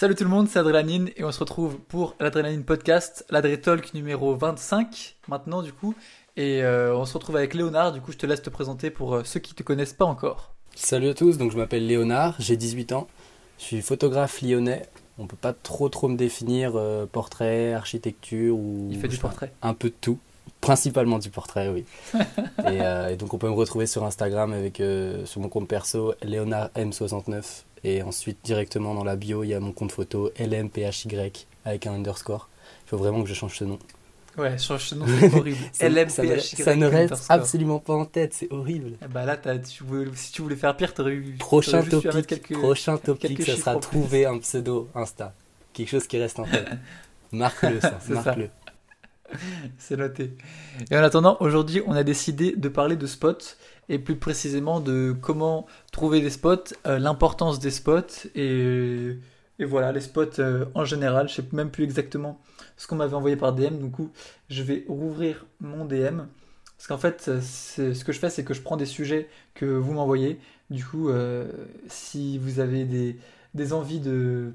Salut tout le monde, c'est Adrénaline et on se retrouve pour l'Adrénaline Podcast, l'Adré Talk numéro 25 maintenant du coup. Et euh, on se retrouve avec Léonard, du coup je te laisse te présenter pour euh, ceux qui te connaissent pas encore. Salut à tous, donc je m'appelle Léonard, j'ai 18 ans, je suis photographe lyonnais. On peut pas trop trop me définir euh, portrait, architecture ou Il fait du pas, portrait. un peu de tout, principalement du portrait, oui. et, euh, et donc on peut me retrouver sur Instagram avec euh, sur mon compte perso Léonard M69 et ensuite directement dans la bio il y a mon compte photo LMPHY avec un underscore. Il faut vraiment que je change ce nom. Ouais, change ce nom, c'est horrible. Ça, LMPHY ça ne reste underscore. absolument pas en tête, c'est horrible. Eh Bah là, tu voulais- si tu voulais faire pire, t'aurais eu. Prochain topic, quelques- prochain topic, quelques ça sera trouver un pseudo Insta. Quelque chose qui reste en tête. Marque-le ça. marque-le. C'est noté. Et en attendant, aujourd'hui, on a décidé de parler de spots et plus précisément de comment trouver des spots, euh, l'importance des spots et, voilà, les spots euh, en général. Je sais même plus exactement ce qu'on m'avait envoyé par DM. Du coup, je vais rouvrir mon DM. Parce qu'en fait, euh, ce que je fais, c'est que je prends des sujets que vous m'envoyez. Du coup, si vous avez des, envies de.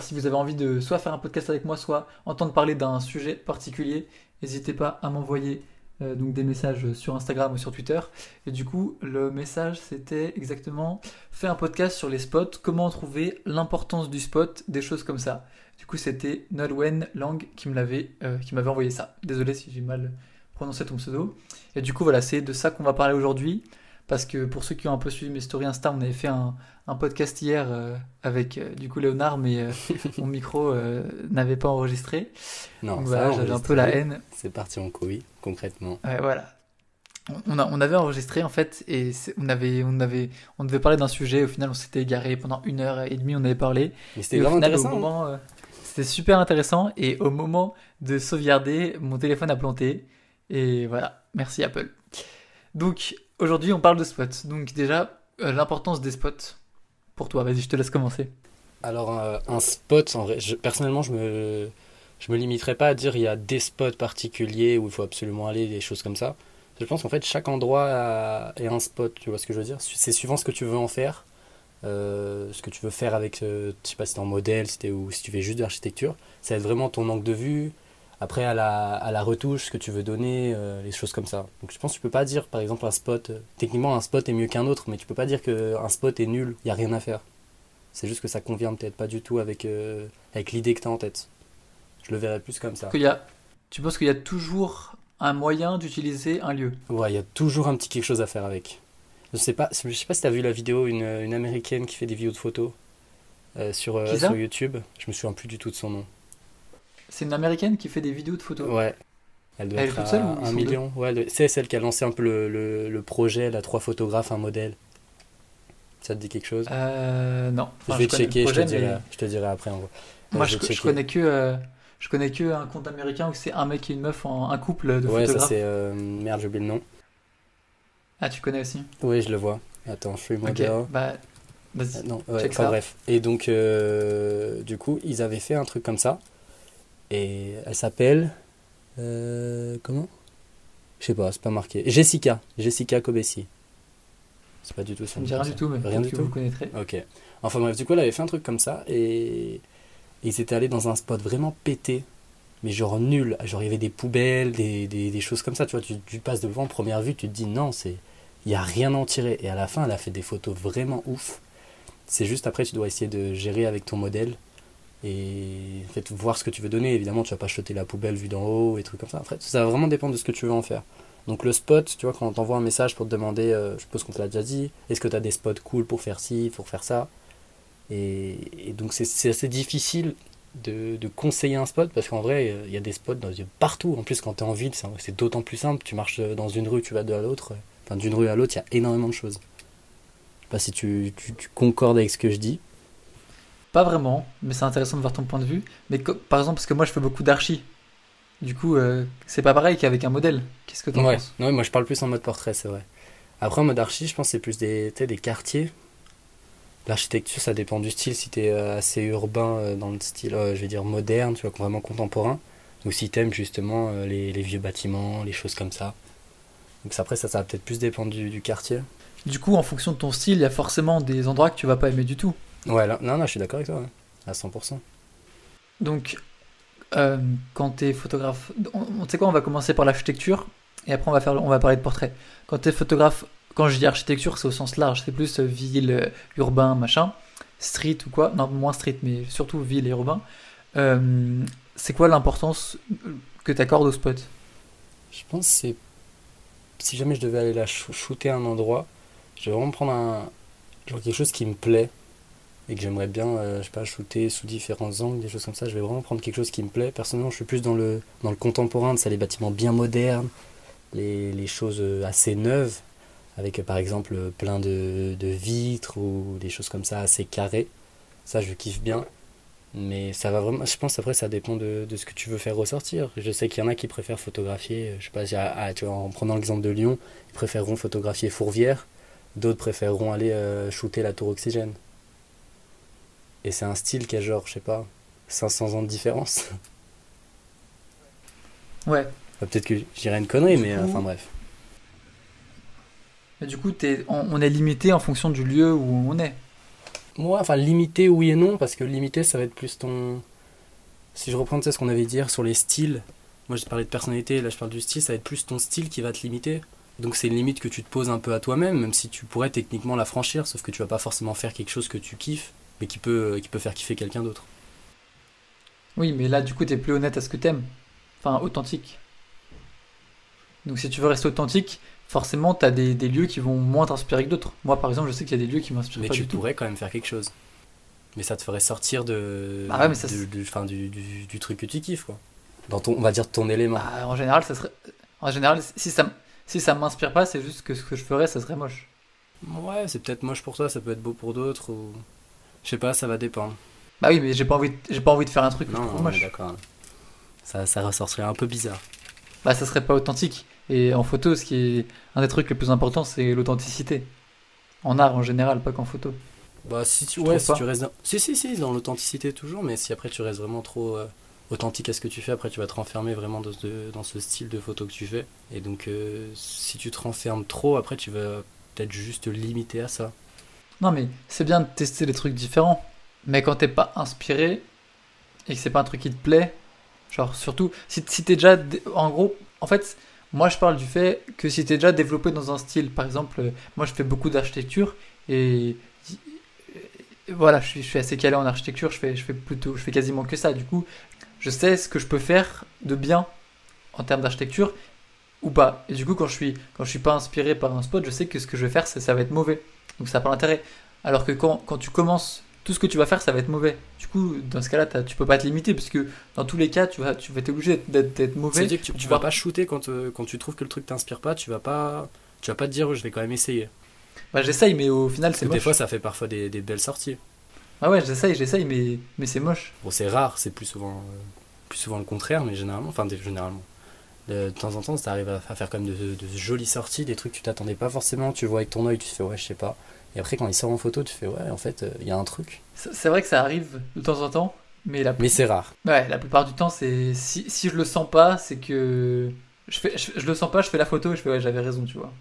Si vous avez envie de soit faire un podcast avec moi, soit entendre parler d'un sujet particulier, n'hésitez pas à m'envoyer euh, donc des messages sur Instagram ou sur Twitter. Et du coup, le message c'était exactement fais un podcast sur les spots, comment trouver l'importance du spot, des choses comme ça. Du coup, c'était Nolwenn Lang qui euh, qui m'avait envoyé ça. Désolé si j'ai mal prononcé ton pseudo. Et du coup, voilà, c'est de ça qu'on va parler aujourd'hui. Parce que pour ceux qui ont un peu suivi mes stories Insta, on avait fait un, un podcast hier euh, avec euh, du coup Léonard, mais euh, mon micro n'avait pas enregistré. Non, Donc ça, voilà, j'avais un peu la haine. C'est parti en couille, concrètement. Ouais, voilà. On, a, on avait enregistré en fait et on avait, on avait, on devait parler d'un sujet. Au final, on s'était égaré pendant une heure et demie. On avait parlé. Mais c'était vraiment final, intéressant. c'était super intéressant. Et au moment de sauvegarder, mon téléphone a planté. Et voilà, merci Apple. Donc aujourd'hui, on parle de spots. Donc déjà, euh, l'importance des spots. Pour toi, vas-y, je te laisse commencer. Alors, euh, un spot, personnellement, je me, je me limiterai pas à dire il y a des spots particuliers où il faut absolument aller, des choses comme ça. Je pense qu'en fait, chaque endroit a- est un spot, tu vois ce que je veux dire? C'est suivant ce que tu veux en faire, euh, ce que tu veux faire avec, je sais pas si t'es en modèle, si ou si tu fais juste de l'architecture. Ça va être vraiment ton angle de vue. Après, à la, à la retouche, ce que tu veux donner, euh, les choses comme ça. Donc, je pense que tu peux pas dire, par exemple, un spot. euh, techniquement, un spot est mieux qu'un autre, mais tu peux pas dire qu'un spot est nul, il y a rien à faire. C'est juste que ça convient peut-être pas du tout avec, euh, avec l'idée que tu as en tête. Je le verrais plus comme ça. Qu'il y a, tu penses qu'il y a toujours un moyen d'utiliser un lieu? Ouais, il y a toujours un petit quelque chose à faire avec. Je sais pas, je sais pas si tu as vu la vidéo, une, une américaine qui fait des vidéos de photos sur, sur YouTube. Je me souviens plus du tout de son nom. C'est une américaine qui fait des vidéos de photos. Ouais. Elle doit Elle être toute seule ou un million? Ouais, c'est celle qui a lancé un peu le, le, le projet, la trois photographes, un modèle. Ça te dit quelque chose? Euh, non. Je vais le checker, je, te dirai, mais je te dirai après en. Moi, Euh, je, je connais que, euh, je connais que un compte américain où c'est un mec et une meuf en un couple de Ouais, ça photographes. c'est. euh, merde, j'ai oublié le nom. ah, tu connais aussi? Oui, je le vois. Attends, Free Ok. Model. Bah, Euh, vas-y. Non, ouais, enfin ça. bref. Et donc, euh, du coup, ils avaient fait un truc comme ça. Et elle s'appelle. euh, comment? Je sais pas, c'est pas marqué. Jessica. Jessica Kobesi. C'est pas du tout ça. Me dit rien du tout, mais Rien du que tout? vous connaîtrez. Ok. Enfin bref, du coup, elle avait fait un truc comme ça. Et ils étaient allés dans un spot vraiment pété. Mais genre nul. Genre, il y avait des poubelles, des, des, des choses comme ça. Tu vois, tu, tu passes devant, première vue, tu te dis non, c'est. Il n'y a rien à en tirer. Et à la fin, elle a fait des photos vraiment ouf. C'est juste après, tu dois essayer de gérer avec ton modèle. Et en fait, voir ce que tu veux donner. Évidemment, tu vas pas jeter la poubelle vue d'en haut et trucs comme ça. Après, ça va vraiment dépendre de ce que tu veux en faire. Donc le spot, tu vois, quand on t'envoie un message pour te demander, euh, je suppose qu'on te l'a déjà dit, est-ce que tu as des spots cool pour faire ci, pour faire ça? Et, donc c'est assez difficile de, conseiller un spot parce qu'en vrai, euh, il y a des spots dans, partout. En plus, quand tu es en ville, c'est d'autant plus simple. Tu marches dans une rue, tu vas de l'autre. Enfin, d'une rue à l'autre, il y a énormément de choses. Je sais pas si tu, tu, tu concordes avec ce que je dis. Pas vraiment, mais c'est intéressant de voir ton point de vue. Mais par exemple, parce que moi, je fais beaucoup d'archi. Du coup, euh, c'est pas pareil qu'avec un modèle. Qu'est-ce que t'en Ouais. penses? Ouais, moi je parle plus en mode portrait, c'est vrai. Après, en mode archi, je pense que c'est plus des, tu des quartiers. L'architecture, ça dépend du style. Si t'es euh, assez urbain euh, dans le style, je vais dire moderne, tu vois, vraiment contemporain. Ou si t'aimes justement les, les vieux bâtiments, les choses comme ça. Donc après, ça, ça va peut-être plus dépendre du, du quartier. Du coup, en fonction de ton style, il y a forcément des endroits que tu vas pas aimer du tout. Ouais, là- non, non, je suis d'accord avec toi. à 100%. Donc, euh, quand tu es photographe, on, sais quoi, on va commencer par l'architecture et après on va, faire, on va parler de portrait. Quand tu es photographe, quand je dis architecture, c'est au sens large, c'est plus euh, ville, euh, urbain, machin, street ou quoi. Non, moins street, mais surtout ville et urbain. Euh, c'est quoi l'importance que tu accordes au spot? Je pense que c'est. Si jamais je devais aller la shoo- shooter à un endroit, je vais vraiment prendre un. Genre quelque chose qui me plaît et que j'aimerais bien, euh, je sais pas, shooter sous différents angles, des choses comme ça. Je vais vraiment prendre quelque chose qui me plaît. Personnellement, je suis plus dans le, dans le contemporain, ça, les bâtiments bien modernes, les, les choses euh, assez neuves, avec euh, par exemple euh, plein de, de vitres ou des choses comme ça assez carrées. Ça, je kiffe bien. Mais ça va vraiment, je pense après ça dépend de, de ce que tu veux faire ressortir. Je sais qu'il y en a qui préfèrent photographier, je sais pas, en prenant l'exemple de Lyon, ils préféreront photographier Fourvière, d'autres préféreront aller shooter la tour Oxygène. Et c'est un style qui a genre, je sais pas, 500 ans de différence. Ouais. Enfin, Peut-être que je dirais une connerie, Du mais euh, coup- enfin bref. Mais du coup, t'es- on, on est limité en fonction du lieu où on est. Moi, enfin limité, oui et non, parce que limité, ça va être plus ton. Si je reprends tu sais, ce qu'on avait dit sur les styles, moi je parlais de personnalité, là je parle du style, ça va être plus ton style qui va te limiter. Donc c'est une limite que tu te poses un peu à toi-même, même si tu pourrais techniquement la franchir, sauf que tu vas pas forcément faire quelque chose que tu kiffes, mais qui peut, qui peut faire kiffer quelqu'un d'autre. Oui, mais là, du coup, t'es plus honnête à ce que t'aimes. Enfin, authentique. Donc, si tu veux rester authentique, forcément, t'as des, des lieux qui vont moins t'inspirer que d'autres. Moi, par exemple, je sais qu'il y a des lieux qui m'inspirent Mais pas tu du tout. pourrais quand même faire quelque chose. Mais ça te ferait sortir de, Bah ouais, mais ça, de- c'est- de- enfin, du, du, du truc que tu kiffes, quoi. Dans ton, on va dire ton élément. Bah, en général, ça serait. En général, si ça, si ça m'inspire pas, c'est juste que ce que je ferais, ça serait moche. Ouais, c'est peut-être moche pour toi, ça peut être beau pour d'autres, ou. Je sais pas, ça va dépendre. Bah oui, mais j'ai pas envie, de- j'ai pas envie de faire un truc Non, trouve on est moche. d'accord. Ça, ça ressortirait un peu bizarre. Bah, ça serait pas authentique. Et en photo, ce qui est un des trucs les plus importants, c'est l'authenticité. En art en général, pas qu'en photo. Bah, si tu, ouais, si tu restes dans... Si, si, si, dans l'authenticité toujours, mais si après tu restes vraiment trop euh, authentique à ce que tu fais, après tu vas te renfermer vraiment dans ce, dans ce style de photo que tu fais. Et donc, euh, si tu te renfermes trop, après tu vas peut-être juste te limiter à ça. Non, mais c'est bien de tester des trucs différents. Mais quand t'es pas inspiré et que c'est pas un truc qui te plaît, genre surtout si, t'es déjà. dé- En gros, en fait, moi je parle du fait que si t'es déjà développé dans un style, par exemple, euh, moi je fais beaucoup d'architecture et. Voilà, je suis, je assez calé en architecture, je fais, je fais plutôt, je fais quasiment que ça. Du coup, je sais ce que je peux faire de bien en termes d'architecture ou pas. Et du coup, quand je suis, quand je suis pas inspiré par un spot, je sais que ce que je vais faire, ça va être mauvais. Donc ça n'a pas d'intérêt. Alors que quand, quand tu commences, tout ce que tu vas faire, ça va être mauvais. Du coup, dans ce cas-là, tu peux pas te limiter, parce que dans tous les cas, tu vas, tu vas être obligé d'être- mauvais. C'est-à-dire que tu, tu vas pas shooter quand, euh, quand tu trouves que le truc t'inspire pas, tu vas pas, tu vas pas te dire oh, je vais quand même essayer. Bah, j'essaye, mais au final, c'est que des moche. fois ça fait parfois des, des belles sorties. Ah ouais, j'essaye, j'essaye, mais, mais c'est moche. Bon, c'est rare, c'est plus souvent, euh, plus souvent le contraire, mais généralement, enfin, généralement. De, de temps en temps, ça arrive à, à faire quand même de, de jolies sorties, des trucs que tu t'attendais pas forcément, tu vois avec ton œil, tu fais ouais, je sais pas. Et après, quand il sort en photo, tu fais ouais, en fait, euh, il y a un truc. C'est c'est vrai que ça arrive de temps en temps, mais la, Mais c'est rare. ouais, la plupart du temps, c'est si, si je le sens pas, c'est que je, fais, je, je le sens pas, je fais la photo et je fais ouais, j'avais raison, tu vois.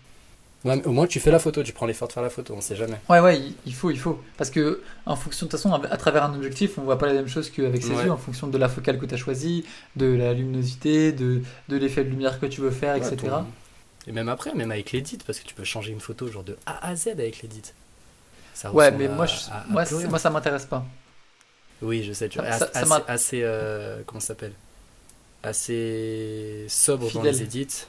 Ouais, mais au moins, tu fais la photo, tu prends l'effort de faire la photo, on sait jamais. Ouais, ouais, il, faut, il faut. Parce que, en fonction, de toute façon, à travers un objectif, on voit pas la même chose qu'avec ses Ouais. yeux, en fonction de la focale que tu as choisie, de la luminosité, de, de l'effet de lumière que tu veux faire, Ouais, etc. ton- Et même après, même avec l'édit, parce que tu peux changer une photo genre de A à Z avec l'édit. Ouais, mais à- moi, je- à- à moi, ça m'intéresse pas. Oui, je sais, tu vois, Ça- assez, ça m'a- assez, euh, comment ça s'appelle? Assez sobre dans les edits.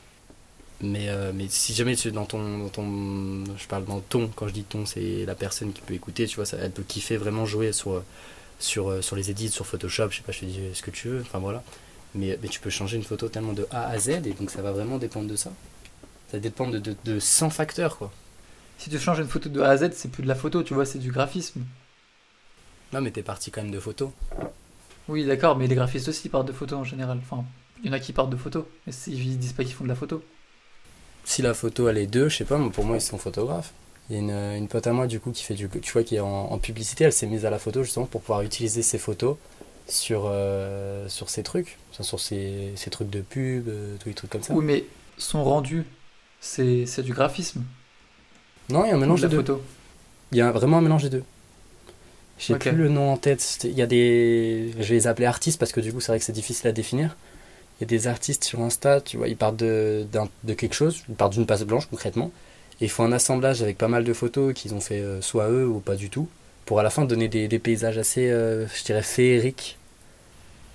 Mais, euh, mais si jamais tu es dans ton, dans ton. Je parle dans ton, quand je dis ton, c'est la personne qui peut écouter, tu vois, ça, elle peut kiffer vraiment jouer sur, sur, euh, sur les edits, sur Photoshop, je sais pas, je te dis ce que tu veux, enfin voilà. Mais, mais tu peux changer une photo tellement de A à Z, et donc ça va vraiment dépendre de ça. Ça dépend de, de, de 100 facteurs, quoi. Si tu changes une photo de A à Z, c'est plus de la photo, tu vois, c'est du graphisme. Non, mais t'es parti quand même de photos. Oui, d'accord, mais les graphistes aussi partent de photos en général. Enfin, il y en a qui partent de photos, mais ils disent pas qu'ils font de la photo. Si la photo elle est deux, je sais pas, moi, pour moi ils sont photographes. Il y a une, une pote à moi du coup qui fait du, tu vois, qui est en, en publicité, elle s'est mise à la photo justement pour pouvoir utiliser ses photos sur, euh, sur ses trucs, enfin, sur ses, ses trucs de pub, euh, tous les trucs comme ça. Oui, mais son rendu, c'est c'est du graphisme. Non, il y a un mélange de des la deux. photo. Il y a vraiment un mélange des deux. J'ai Ok. plus le nom en tête. Il y a des. Je vais les appeler artistes parce que du coup, c'est vrai que c'est difficile à définir. Il y a des artistes sur Insta, tu vois, ils partent de, de quelque chose, ils partent d'une page blanche concrètement, et ils font un assemblage avec pas mal de photos qu'ils ont fait euh, soit eux ou pas du tout, pour à la fin donner des, des paysages assez, euh, je dirais, féeriques.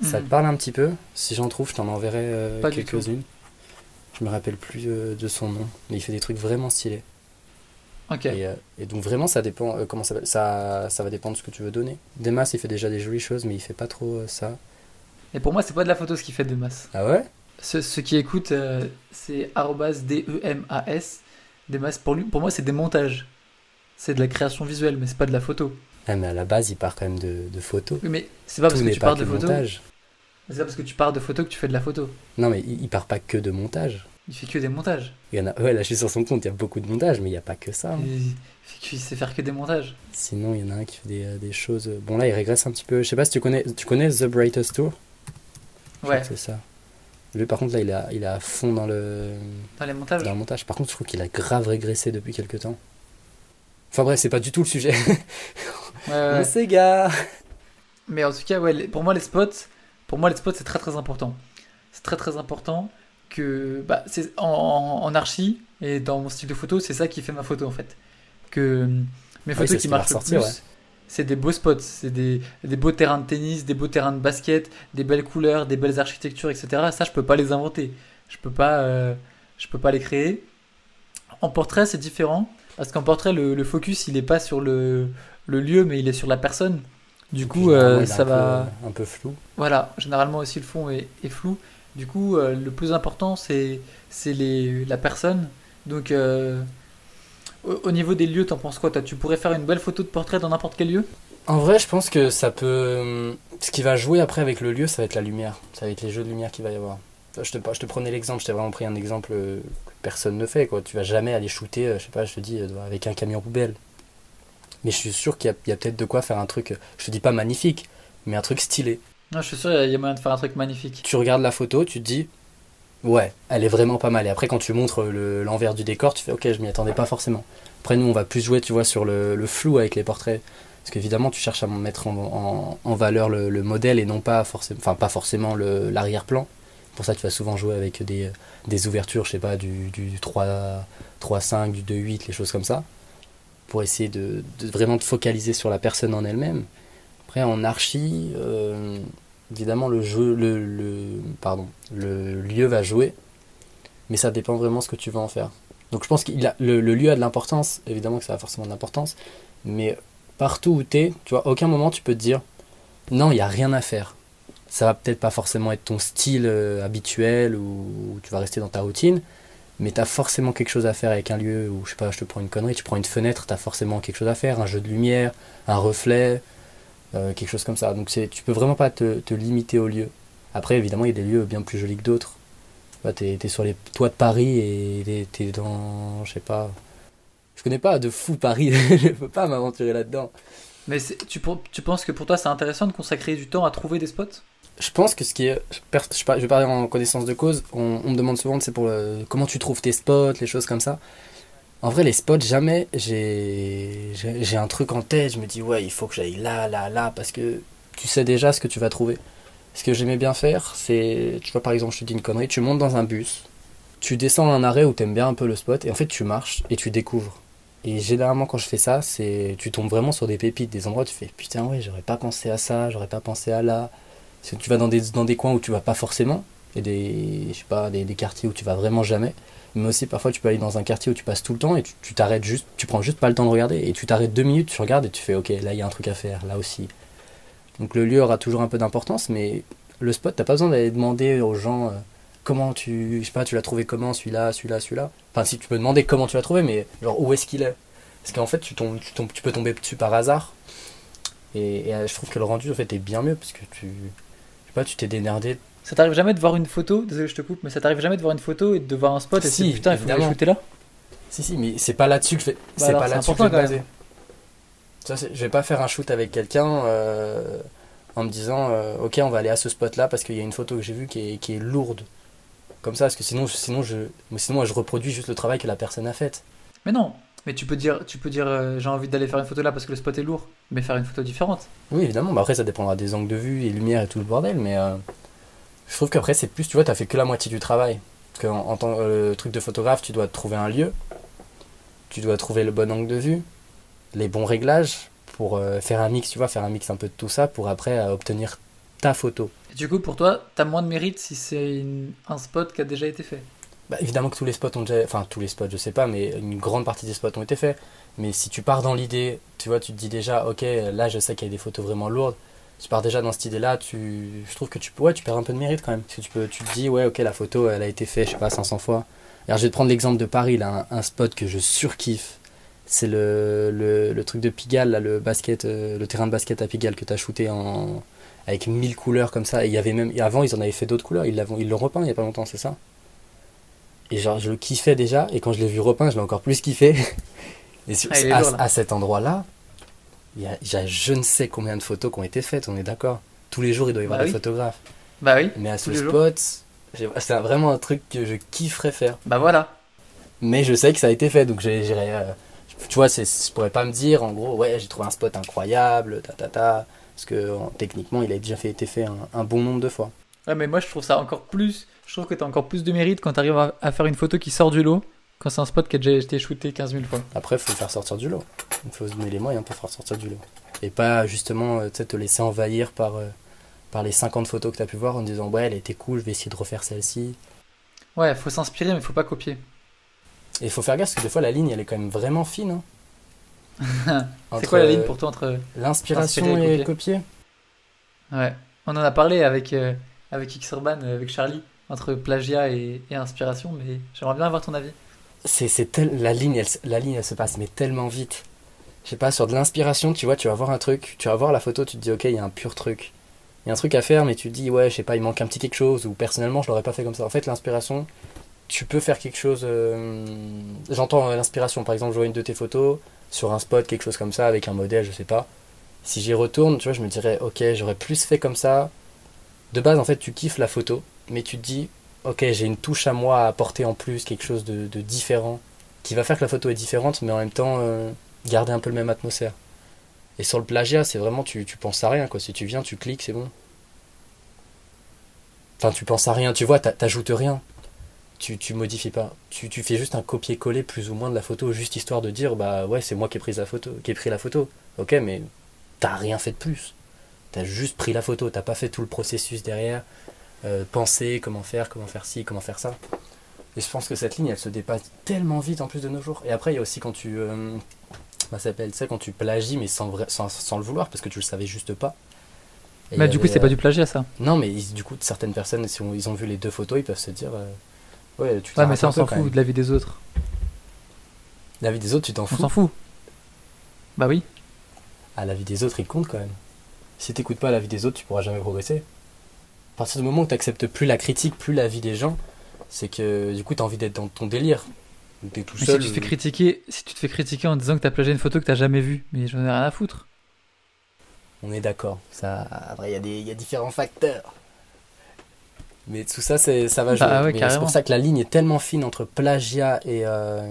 Ça te Mhm. parle un petit peu? Si j'en trouve, je t'en enverrai euh, quelques-unes. Je me rappelle plus euh, de son nom, mais il fait des trucs vraiment stylés. Ok. Et, et donc vraiment ça dépend comment ça va ça ça va dépendre de ce que tu veux donner. Demas il fait déjà des jolies choses mais il fait pas trop ça. Et pour moi, c'est pas de la photo ce qui fait de masse. Ah ouais? Ceux, ceux qui écoutent, euh, c'est arrobas D-E-M-A-S. Des masses. Pour, lui, pour moi, c'est des montages. C'est de la création visuelle, mais c'est pas de la photo. ah, mais à la base il part quand même de, de photos. Oui, mais c'est pas parce que tu pars de photo. montage. C'est pas parce que tu pars de photo que tu fais de la photo. Non mais il, il part pas que de montage. Il fait que des montages. Il y en a ouais là je suis sur son compte, il y a beaucoup de montage mais il y a pas que ça. hein. Il, sait faire que des montages. Sinon il y en a un qui fait des, euh, des choses bon là il régresse un petit peu. Je sais pas si tu connais tu connais The Brightest Tour? Ouais, C'est ça. Lui par contre là il a il est à fond dans le dans les montages. dans le montage. Par contre je trouve qu'il a grave régressé depuis quelques temps. Enfin bref, c'est pas du tout le sujet. Ouais. Mais gars. Mais en tout cas, ouais, pour moi, les spots, pour moi, les spots, c'est très très important. C'est très très important que, bah, c'est en, en- en archi et dans mon style de photo, c'est ça qui fait ma photo en fait. Que mes oui, photos qui marchent le plus, ouais. C'est des beaux spots, c'est des, des beaux terrains de tennis, des beaux terrains de basket, des belles couleurs, des belles architectures, etc. Ça, je peux pas les inventer. Je peux pas, euh, je peux pas les créer. En portrait, c'est différent parce qu'en portrait, le, le focus, il est pas sur le, le lieu, mais il est sur la personne. Du coup, euh, ça un peu- va. un peu flou. Voilà, généralement aussi le fond est, est flou. Du coup, euh, le plus important, c'est c'est les la personne. Donc, au, au niveau des lieux, t'en penses quoi toi? Tu pourrais faire une belle photo de portrait dans n'importe quel lieu? En vrai, je pense que ça peut. hum, Ce qui va jouer après avec le lieu, ça va être la lumière. Ça va être les jeux de lumière qu'il va y avoir. Je te, je te prenais l'exemple, je t'ai vraiment pris un exemple euh, que personne ne fait. Quoi. Tu vas jamais aller shooter, euh, je sais pas, je te dis, euh, avec un camion poubelle. Mais je suis sûr qu'il y a, peut-être de quoi faire un truc, je te dis pas magnifique, mais un truc stylé. Non, je suis sûr, il y a moyen de faire un truc magnifique. Tu regardes la photo, tu te dis, ouais, elle est vraiment pas mal. Et après, quand tu montres le- l'envers du décor, tu fais, ok, je m'y attendais pas forcément. Après, nous, on va plus jouer, tu vois, sur le, flou avec les portraits. Parce qu'évidemment, tu cherches à mettre en, valeur le, le modèle et non pas forcément, enfin, pas forcément l'arrière-plan. Pour ça, tu vas souvent jouer avec des, des ouvertures, je sais pas, du, du 3, 3-5, du 2-8, les choses comme ça. Pour essayer de, de vraiment te focaliser sur la personne en elle-même. Après, en archi, euh, évidemment, le jeu, le, le, pardon, le lieu va jouer, mais ça dépend vraiment ce que tu vas en faire. Donc, je pense que le, lieu a de l'importance, évidemment que ça a forcément de l'importance, mais partout où tu es, tu vois, aucun moment tu peux te dire non, il n'y a rien à faire. Ça va peut-être pas forcément être ton style euh, habituel ou, ou tu vas rester dans ta routine, mais tu as forcément quelque chose à faire avec un lieu où, je sais pas, je te prends une connerie, tu prends une fenêtre, tu as forcément quelque chose à faire, un jeu de lumière, un reflet, euh, quelque chose comme ça. Donc c'est, tu peux vraiment pas te, te limiter au lieu. Après, évidemment, il y a des lieux bien plus jolis que d'autres. Tu es, sur les toits de Paris et tu es dans, je sais pas, je connais pas de fou Paris, je peux pas m'aventurer là-dedans. Mais tu, tu penses que pour toi, c'est intéressant de consacrer du temps à trouver des spots? Je pense que ce qui est. Je, vais parler en connaissance de cause. On, on me demande souvent, c'est pour le- comment tu trouves tes spots, les choses comme ça. En vrai, les spots, jamais j'ai un truc en tête. Je me dis, ouais, il faut que j'aille là, là, là, parce que tu sais déjà ce que tu vas trouver. Ce que j'aimais bien faire, c'est. Tu vois, par exemple, je te dis une connerie, tu montes dans un bus, tu descends à un arrêt où t'aimes bien un peu le spot, et en fait, tu marches et tu découvres. Et généralement, quand je fais ça, c'est tu tombes vraiment sur des pépites, des endroits où tu fais putain, ouais, j'aurais pas pensé à ça, j'aurais pas pensé à là. Parce que tu vas dans des, dans des coins où tu vas pas forcément, et des, je sais pas, des, des quartiers où tu vas vraiment jamais. Mais aussi, parfois, tu peux aller dans un quartier où tu passes tout le temps et tu t'arrêtes juste, tu prends juste pas le temps de regarder, et tu t'arrêtes deux minutes, tu regardes et tu fais ok, là il y a un truc à faire, là aussi. Donc le lieu aura toujours un peu d'importance, mais le spot, t'as pas besoin d'aller demander aux gens. euh, comment tu je sais pas tu l'as trouvé comment celui-là celui-là celui-là enfin si tu peux demander comment tu l'as trouvé mais genre où est-ce qu'il est? Parce qu'en fait tu tombes, tu tombes tu peux tomber dessus par hasard et, et, euh, je trouve que le rendu en fait est bien mieux parce que tu je sais pas tu t'es dénerdé Ça t'arrive jamais de voir une photo Désolé, je te coupe, mais ça t'arrive jamais de voir une photo et de voir un spot et Si, dire putain, il faut évidemment. shooter là si si mais c'est pas là-dessus que je vais c'est alors, pas c'est là-dessus que je vais baser Ça, c'est- je vais pas faire un shoot avec quelqu'un euh, en me disant euh, ok on va aller à ce spot là parce qu'il y a une photo que j'ai vue qui est, qui est lourde comme ça parce que sinon sinon je sinon moi, je reproduis juste le travail que la personne a fait Mais non, Mais tu peux dire, tu peux dire euh, j'ai envie d'aller faire une photo là parce que le spot est lourd, mais faire une photo différente. Oui, évidemment. Bah après, ça dépendra des angles de vue et lumière et tout le bordel. Mais euh, je trouve qu'après, c'est plus, tu vois, t'as fait que la moitié du travail. Parce qu'en en tant euh, truc de photographe, tu dois trouver un lieu, tu dois trouver le bon angle de vue, les bons réglages pour euh, faire un mix, tu vois, faire un mix un peu de tout ça pour après euh, obtenir ta photo. Et du coup, pour toi, t'as moins de mérite si c'est un spot qui a déjà été fait? Bah, évidemment que tous les spots ont déjà. Enfin, tous les spots, je sais pas, mais une grande partie des spots ont été faits. Mais si tu pars dans l'idée, tu vois, tu te dis déjà, ok, là je sais qu'il y a des photos vraiment lourdes. Tu pars déjà dans cette idée-là, tu... je trouve que tu ouais, tu perds un peu de mérite quand même. Parce que tu, peux, tu te dis, ouais, ok, la photo, elle a été faite, je sais pas, 500 fois. Alors, je vais te prendre l'exemple de Paris, là, un, un spot que je surkiffe. C'est le, le, le truc de Pigalle, là, le basket, euh, le terrain de basket à Pigalle que tu as shooté en, avec 1000 couleurs comme ça. Et il y avait même, avant, ils en avaient fait d'autres couleurs. Ils l'ont repeint il y a pas longtemps, c'est ça? Et genre, je le kiffais déjà. Et quand je l'ai vu repeint, je l'ai encore plus kiffé. Et sur- Ah, à, lourd, à cet endroit-là, il y a, il y a je ne sais combien de photos qui ont été faites, on est d'accord. Tous les jours, il doit y avoir Bah des oui. photographes. Bah oui. Mais à ce spot, c'est vraiment un truc que je kifferais faire. Bah voilà. Mais je sais que ça a été fait, donc j'irai. euh, tu vois, je pourrais pas me dire, en gros, ouais, j'ai trouvé un spot incroyable, ta ta ta. Parce que en- techniquement, il a déjà fait, été fait un, un bon nombre de fois. Ouais, mais moi je trouve ça encore plus. Je trouve que t'as encore plus de mérite quand t'arrives à, à faire une photo qui sort du lot, quand c'est un spot qui a déjà été shooté 15 000 fois. Après, il faut le faire sortir du lot. Il faut se donner les moyens pour faire sortir du lot. Et pas justement euh, te laisser envahir par, euh, par les 50 photos que tu as pu voir en disant ouais, elle était cool, je vais essayer de refaire celle-ci. Ouais, faut s'inspirer, mais faut pas copier. Et il faut faire gaffe parce que des fois la ligne elle est quand même vraiment fine. hein. c'est quoi la ligne euh, pour toi entre. L'inspiration et et copier Ouais. On en a parlé avec, euh, avec X-Urban, avec Charlie, entre plagiat et, et inspiration, mais j'aimerais bien avoir ton avis. C'est tel- la ligne elle, la ligne se passe mais tellement vite. Je sais pas sur de l'inspiration tu vois tu vas voir un truc tu vas voir la photo tu te dis ok il y a un pur truc. Il y a un truc à faire mais tu te dis ouais je sais pas il manque un petit quelque chose ou personnellement je l'aurais pas fait comme ça. En fait l'inspiration tu peux faire quelque chose euh, j'entends l'inspiration. Par exemple je vois une de tes photos sur un spot quelque chose comme ça avec un modèle je sais pas. Si j'y retourne tu vois je me dirais ok j'aurais plus fait comme ça. De base en fait tu kiffes la photo mais tu te dis ok, j'ai une touche à moi à apporter en plus, quelque chose de, différent, qui va faire que la photo est différente, mais en même temps euh, garder un peu le même atmosphère. Et sur le plagiat, c'est vraiment, tu, tu penses à rien, quoi. Si tu viens, tu cliques, c'est bon. Enfin, tu penses à rien, tu vois, t'a- t'ajoutes rien. Tu, tu modifies pas. Tu, tu fais juste un copier-coller plus ou moins de la photo, juste histoire de dire, bah ouais, c'est moi qui ai pris la photo, qui ai pris la photo. Ok, mais t'as rien fait de plus. T'as juste pris la photo, t'as pas fait tout le processus derrière euh, penser comment faire, comment faire ci, comment faire ça. Et je pense que cette ligne, elle se dépasse tellement vite en plus de nos jours. Et après, il y a aussi quand tu. Euh, ça s'appelle, tu sais, quand tu plagies, mais sans, sans, sans le vouloir, parce que tu le savais juste pas. Et Mais du coup, c'est pas euh, du plagiat ça. Non, mais ils- du coup, certaines personnes, si on- ils ont vu les deux photos, ils peuvent se dire. euh, ouais, tu Ouais, mais ça, on s'en fout de la vie des autres. La vie des autres, tu t'en On fous. s'en fout. Bah oui. Ah, la vie des autres, il compte quand même. Si t'écoutes pas la vie des autres, tu pourras jamais progresser. À partir du moment où t'acceptes plus la critique, plus la vie des gens, c'est que du coup t'as envie d'être dans ton délire. T'es tout Mais seul. si tu te fais critiquer, si tu te fais critiquer en disant que t'as plagié une photo que t'as jamais vue, mais j'en ai rien à foutre. On est d'accord. Ça, après, il y, a des- y a différents facteurs. Mais tout ça, c'est, ça va jouer. Bah ouais, Mais c'est pour ça que la ligne est tellement fine entre plagiat et, euh,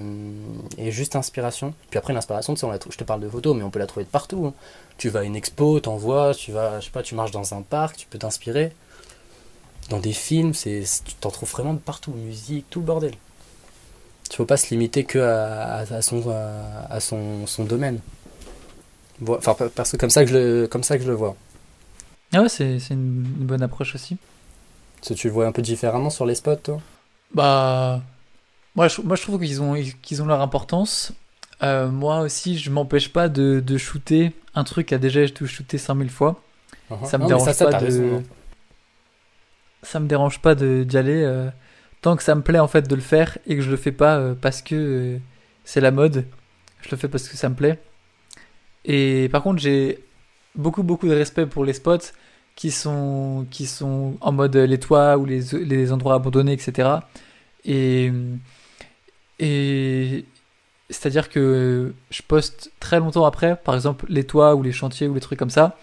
et juste inspiration. Puis après, l'inspiration, tu sais, on la trouve- je te parle de photos, mais on peut la trouver de partout. hein. Tu vas à une expo, t'en vois, tu vas, je sais pas, tu marches dans un parc, tu peux t'inspirer. Dans des films, c'est, tu t'en trouves vraiment de partout. Musique, tout le bordel. Il faut pas se limiter que à, à- à son, à, à son, son domaine. Enfin, parce que comme ça que je le, comme ça que je le vois. Ah ouais, c'est c'est une, une bonne approche aussi. Parce que tu le vois un peu différemment sur les spots, toi? Bah, moi je, moi, je trouve qu'ils ont, qu'ils ont leur importance. Euh, moi aussi, je m'empêche pas de, de shooter un truc qui a déjà été shooté 100 000 fois. Ça me Non, dérange ça, ça, pas de. raison, hein. Ça me dérange pas d'y aller euh, tant que ça me plaît en fait de le faire et que je le fais pas euh, parce que euh, c'est la mode. Je le fais parce que ça me plaît. Et par contre, j'ai beaucoup beaucoup de respect pour les spots qui sont qui sont en mode les toits ou les les endroits abandonnés, etc. Et et c'est-à-dire que je poste très longtemps après, par exemple les toits ou les chantiers ou les trucs comme ça.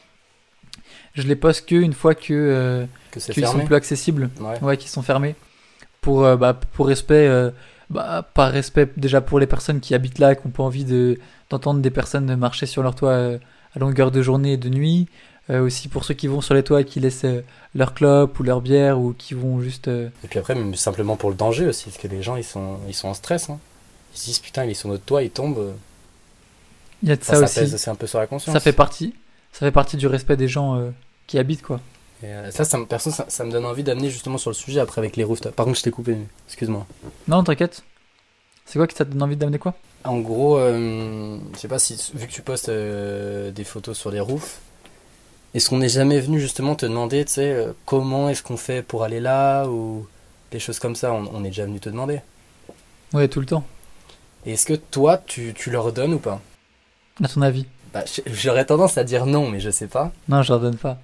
Je les poste que une fois que euh, Que c'est qu'ils sont plus accessibles, Ouais. ouais, qui sont fermés pour euh, bah, pour respect euh, bah, par respect déjà pour les personnes qui habitent là, qui n'ont pas envie de, d'entendre des personnes marcher sur leur toit à longueur de journée et de nuit. Euh, aussi pour ceux qui vont sur les toits et qui laissent leur clope ou leur bière ou qui vont juste. euh, Et puis après, même simplement pour le danger aussi, parce que les gens, ils sont, ils sont en stress. Hein. Ils se disent, putain, il est sur notre toit, il tombe. euh, Il y a de Ça, ça, ça aussi. pèse aussi un peu sur la conscience. Ça fait partie. Ça fait partie du respect des gens euh, qui habitent quoi. Et, euh, ça, ça, me- perso, ça, ça me donne envie d'amener justement sur le sujet après avec les rooftops. Par contre, je t'ai coupé, excuse-moi. Non, t'inquiète. C'est quoi qui t'a donné envie d'amener quoi? En gros, euh, je sais pas si, vu que tu postes des photos sur les roofs, est-ce qu'on n'est jamais venu justement te demander, tu sais, comment est-ce qu'on fait pour aller là ou des choses comme ça, on, on est déjà venu te demander. Ouais, tout le temps. Et est-ce que toi, tu, tu leur donnes ou pas? À ton avis bah, J'aurais tendance à dire non, mais je sais pas. Non, je leur donne pas.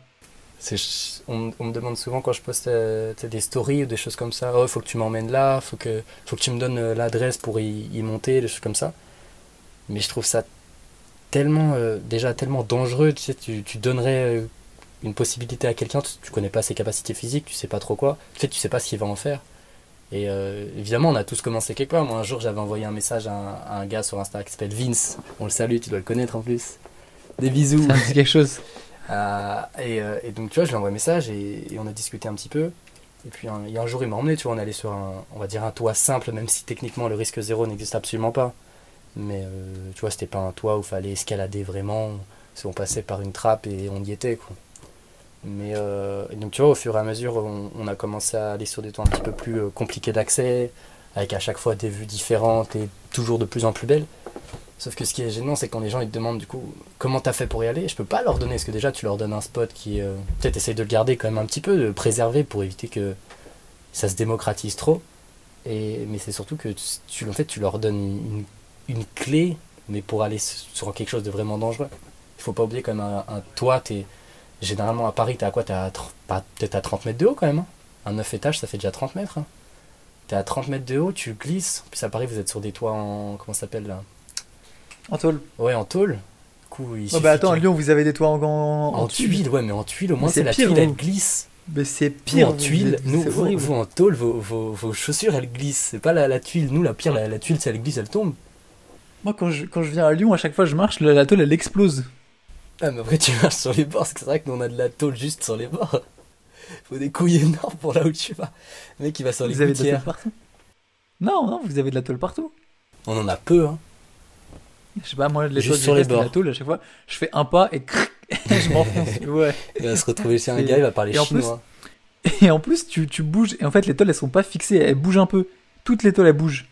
On, on me demande souvent quand je poste euh, tu sais, des stories ou des choses comme ça, oh, faut que tu m'emmènes là, faut que, faut que tu me donnes euh, l'adresse pour y, y monter, des choses comme ça. Mais je trouve ça tellement, euh, déjà tellement dangereux, tu sais, tu, tu donnerais une possibilité à quelqu'un, tu, tu connais pas ses capacités physiques, tu sais pas trop quoi, en fait, tu sais pas ce qu'il va en faire. Et euh, évidemment, on a tous commencé quelque part. Moi, un jour, j'avais envoyé un message à un, à un gars sur Insta qui s'appelle Vince. On le salue, tu dois le connaître en plus. Des bisous. Dit quelque chose. Euh, et, euh, et donc, tu vois, je lui envoie un message et, et on a discuté un petit peu. Et puis, un- il y a un jour, il m'a emmené, tu vois, on allait sur un, on va dire un toit simple, même si techniquement le risque zéro n'existe absolument pas. Mais, tu vois, c'était pas un toit où il fallait escalader vraiment. C'est- On passait par une trappe et on y était, quoi. Mais, euh, donc, tu vois, au fur et à mesure, on, a commencé à aller sur des toits un petit peu plus euh, compliqués d'accès, avec à chaque fois des vues différentes et toujours de plus en plus belles. Sauf que ce qui est gênant, c'est quand les gens ils te demandent du coup comment t'as fait pour y aller. Je peux pas leur donner, parce que déjà tu leur donnes un spot qui. euh, Peut-être essaye de le garder quand même un petit peu, de le préserver pour éviter que ça se démocratise trop. Et, mais c'est surtout que tu, en fait, tu leur donnes une, une clé, mais pour aller sur quelque chose de vraiment dangereux. Il faut pas oublier quand même un, un toit, t'es. Généralement à Paris, t'es à quoi? T'es à à 30 mètres de haut quand même. hein. Un 9 étages, ça fait déjà 30 mètres. hein. T'es à 30 mètres de haut, tu glisses. En plus à Paris, vous êtes sur des toits en. Comment ça s'appelle là? En tôle. Ouais, en tôle. Du coup, il Oh, bah attends, à Lyon, vous avez des toits en, en, en tuile, ouais, mais en tuile, au moins, c'est la pire, tuile, vous. elle glisse. Mais c'est Nous, pire. en vous tuile, êtes- nous, vous, vous, en tôle, vos, vos, vos chaussures, elles glissent. C'est pas la, la tuile. Nous, la pire, la, la tuile, si elle glisse, elle tombe. Moi, quand je, quand je viens à Lyon, à chaque fois que je marche, la, la tôle, elle explose. Ah, mais après, tu marches sur les bords, parce que c'est vrai que nous, on a de la tôle juste sur les bords. Faut des couilles énormes pour là où tu vas. Le mec, il va sur les Vous avez de la tôle partout? Non, non, vous avez de la tôle partout. On en a peu, hein. Je sais pas, moi, les toits sur les sur la tôle, à chaque fois, je fais un pas et, je m'enfonce. Ouais. Il va se retrouver chez un gars, il va parler et en plus, chinois. Et en plus, tu, tu bouges. Et en fait, les tôles, elles sont pas fixées. Elles bougent un peu. Toutes les tôles, elles bougent.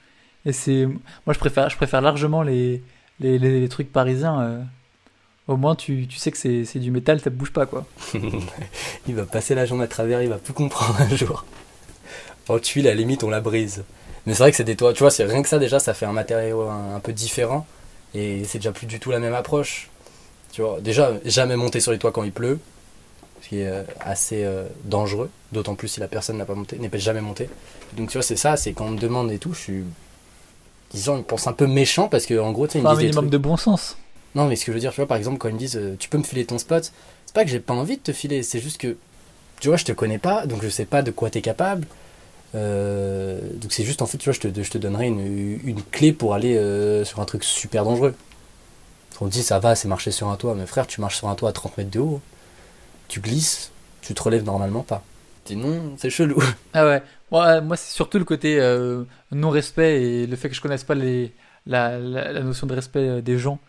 Et c'est. Moi, je préfère, je préfère largement les, les, les, les trucs parisiens. euh. Au moins, tu, tu sais que c'est c'est du métal, ça bouge pas, quoi. il va passer la jambe à travers, il va plus comprendre un jour. En tuile, à la limite, on la brise. Mais c'est vrai que c'est des toits, tu vois, c'est rien que ça déjà, ça fait un matériau un, un peu différent. Et c'est déjà plus du tout la même approche. Tu vois, déjà, jamais monter sur les toits quand il pleut, ce qui est euh, assez euh, dangereux, d'autant plus si la personne n'a pas monté, n'est pas jamais monté. Donc tu vois, c'est ça, c'est quand on me demande et tout, je suis. Disons, ils pensent un peu méchant parce que en gros, tu sais, ils me un des minimum trucs- de bon sens. Non, mais ce que je veux dire, tu vois, par exemple, quand ils me disent euh, tu peux me filer ton spot, c'est pas que j'ai pas envie de te filer, c'est juste que, tu vois, je te connais pas, donc je sais pas de quoi t'es capable. Euh, donc c'est juste, en fait, tu vois, je te, je te donnerai une, une clé pour aller euh, sur un truc super dangereux. On te dit ça va, c'est marcher sur un toit, mais frère, tu marches sur un toit à 30 mètres de haut, tu glisses, tu te relèves normalement pas. Sinon, c'est chelou. Ah ouais. Moi, moi c'est surtout le côté non-respect et le fait que je connaisse pas les, la, la, notion de respect des gens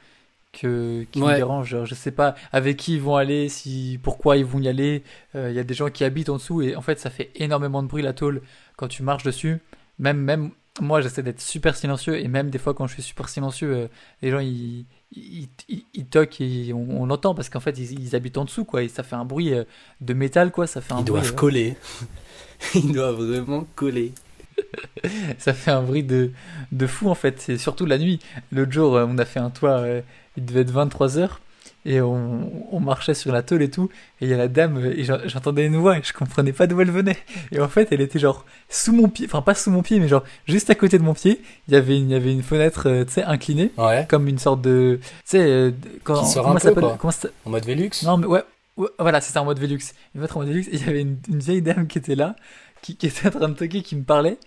que, qui me dérange. Genre, je sais pas avec qui ils vont aller, si, pourquoi ils vont y aller. Euh, Il y a des gens qui habitent en dessous et en fait, ça fait énormément de bruit la tôle quand tu marches dessus. Même, même moi, j'essaie d'être super silencieux et même des fois, quand je suis super silencieux, euh, les gens ils, ils, ils, ils toquent et on, on l'entend parce qu'en fait, ils, ils habitent en dessous quoi et ça fait un bruit euh, de métal quoi. Ça fait un Ils bruit, doivent euh, coller. Ils doivent vraiment coller. Ça fait un bruit de, de fou en fait, c'est surtout la nuit. L'autre jour, euh, on a fait un toit, euh, il devait être 23h, et on, on marchait sur la tôle et tout, et il y a la dame, et j'en- j'entendais une voix, et je comprenais pas d'où elle venait. Et en fait, elle était genre sous mon pied, enfin pas sous mon pied, mais genre juste à côté de mon pied, il y avait une, il y avait une fenêtre, euh, tu sais, inclinée, Ouais, comme une sorte de. Tu sais, euh, quand. Qui sort comment un ça s'appelle? en mode Velux? non, mais ouais, ouais, voilà, c'était en mode Velux. Une en mode Velux, et il y avait une, une vieille dame qui était là, qui, qui était en train de toquer, qui me parlait.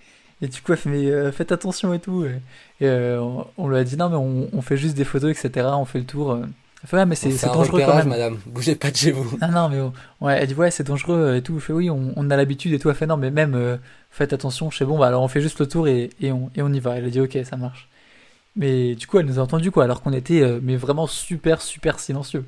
Et du coup, elle fait, mais euh, faites attention et tout. Et, euh, on, on lui a dit, non, mais on, on fait juste des photos, etc. On fait le tour. euh. Elle fait, ouais, mais c'est dangereux quand même. madame. Bougez pas de chez vous. Non, non, mais ouais, elle dit, ouais, c'est dangereux et tout. Elle fait, oui, on, a l'habitude et tout. Elle fait, non, mais même, euh, faites attention. Je fais, bon, bah alors on fait juste le tour et, et, on, et on y va. Elle a dit, ok, ça marche. Mais du coup, elle nous a entendu, quoi, alors qu'on était, mais vraiment super, super silencieux.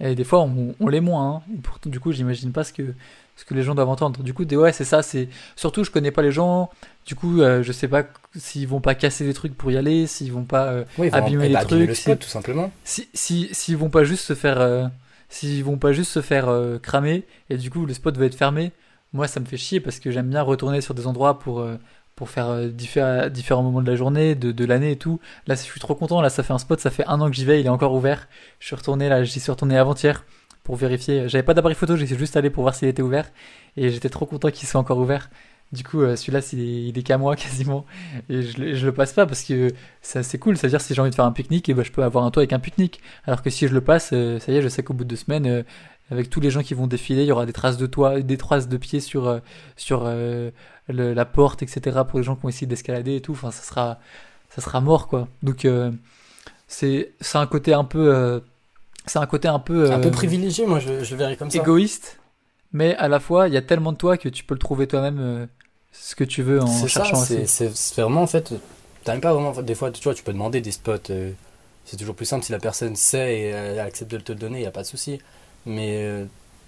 Et des fois, on, on l'est moins, hein. Et pourtant, du coup, j'imagine pas ce que, ce que les gens doivent entendre. Du coup, des, ouais, c'est ça, c'est, surtout, je connais pas les gens. Du coup, euh, je sais pas s'ils vont pas casser des trucs pour y aller, s'ils vont pas, euh, Oui, ils vont- Abîmer eh les bah, abîmer trucs, si- tout simplement. si, si, s'ils vont pas juste se faire, euh, s'ils vont pas juste se faire euh, cramer, et du coup, le spot va être fermé. Moi, ça me fait chier parce que j'aime bien retourner sur des endroits pour, euh, pour faire euh, diffé- différents moments de la journée, de, de l'année et tout. Là, je suis trop content. Là, ça fait un spot, ça fait un an que j'y vais, il est encore ouvert. Je suis retourné là, j'y suis retourné avant-hier pour vérifier. J'avais pas d'appareil photo, j'étais juste allé pour voir s'il était ouvert. Et j'étais trop content qu'il soit encore ouvert. Du coup, euh, celui-là, c'est- il est qu'à moi quasiment. Et je, je le passe pas parce que c'est assez cool. C'est-à-dire, si j'ai envie de faire un pique-nique, et ben, je peux avoir un toit avec un pique-nique. Alors que si je le passe, euh, ça y est, je sais qu'au bout de deux semaines, avec tous les gens qui vont défiler, il y aura des traces de toit, des traces de pieds sur, sur le- la porte, etc. pour les gens qui ont essayé d'escalader et tout. Enfin, ça sera, ça sera mort, quoi. Donc, euh, c'est, c'est un côté un peu, euh, c'est un côté un peu, Un peu euh, privilégié, moi, je, je verrais comme ça. égoïste, mais à la fois, il y a tellement de toi que tu peux le trouver toi-même euh, ce que tu veux en C'est ça, cherchant c'est c'est- vraiment en fait. T'as même pas vraiment. Des fois, tu vois, tu peux demander des spots. euh, c'est toujours plus simple si la personne sait et euh, elle accepte de te le donner, y a pas de souci. Mais euh,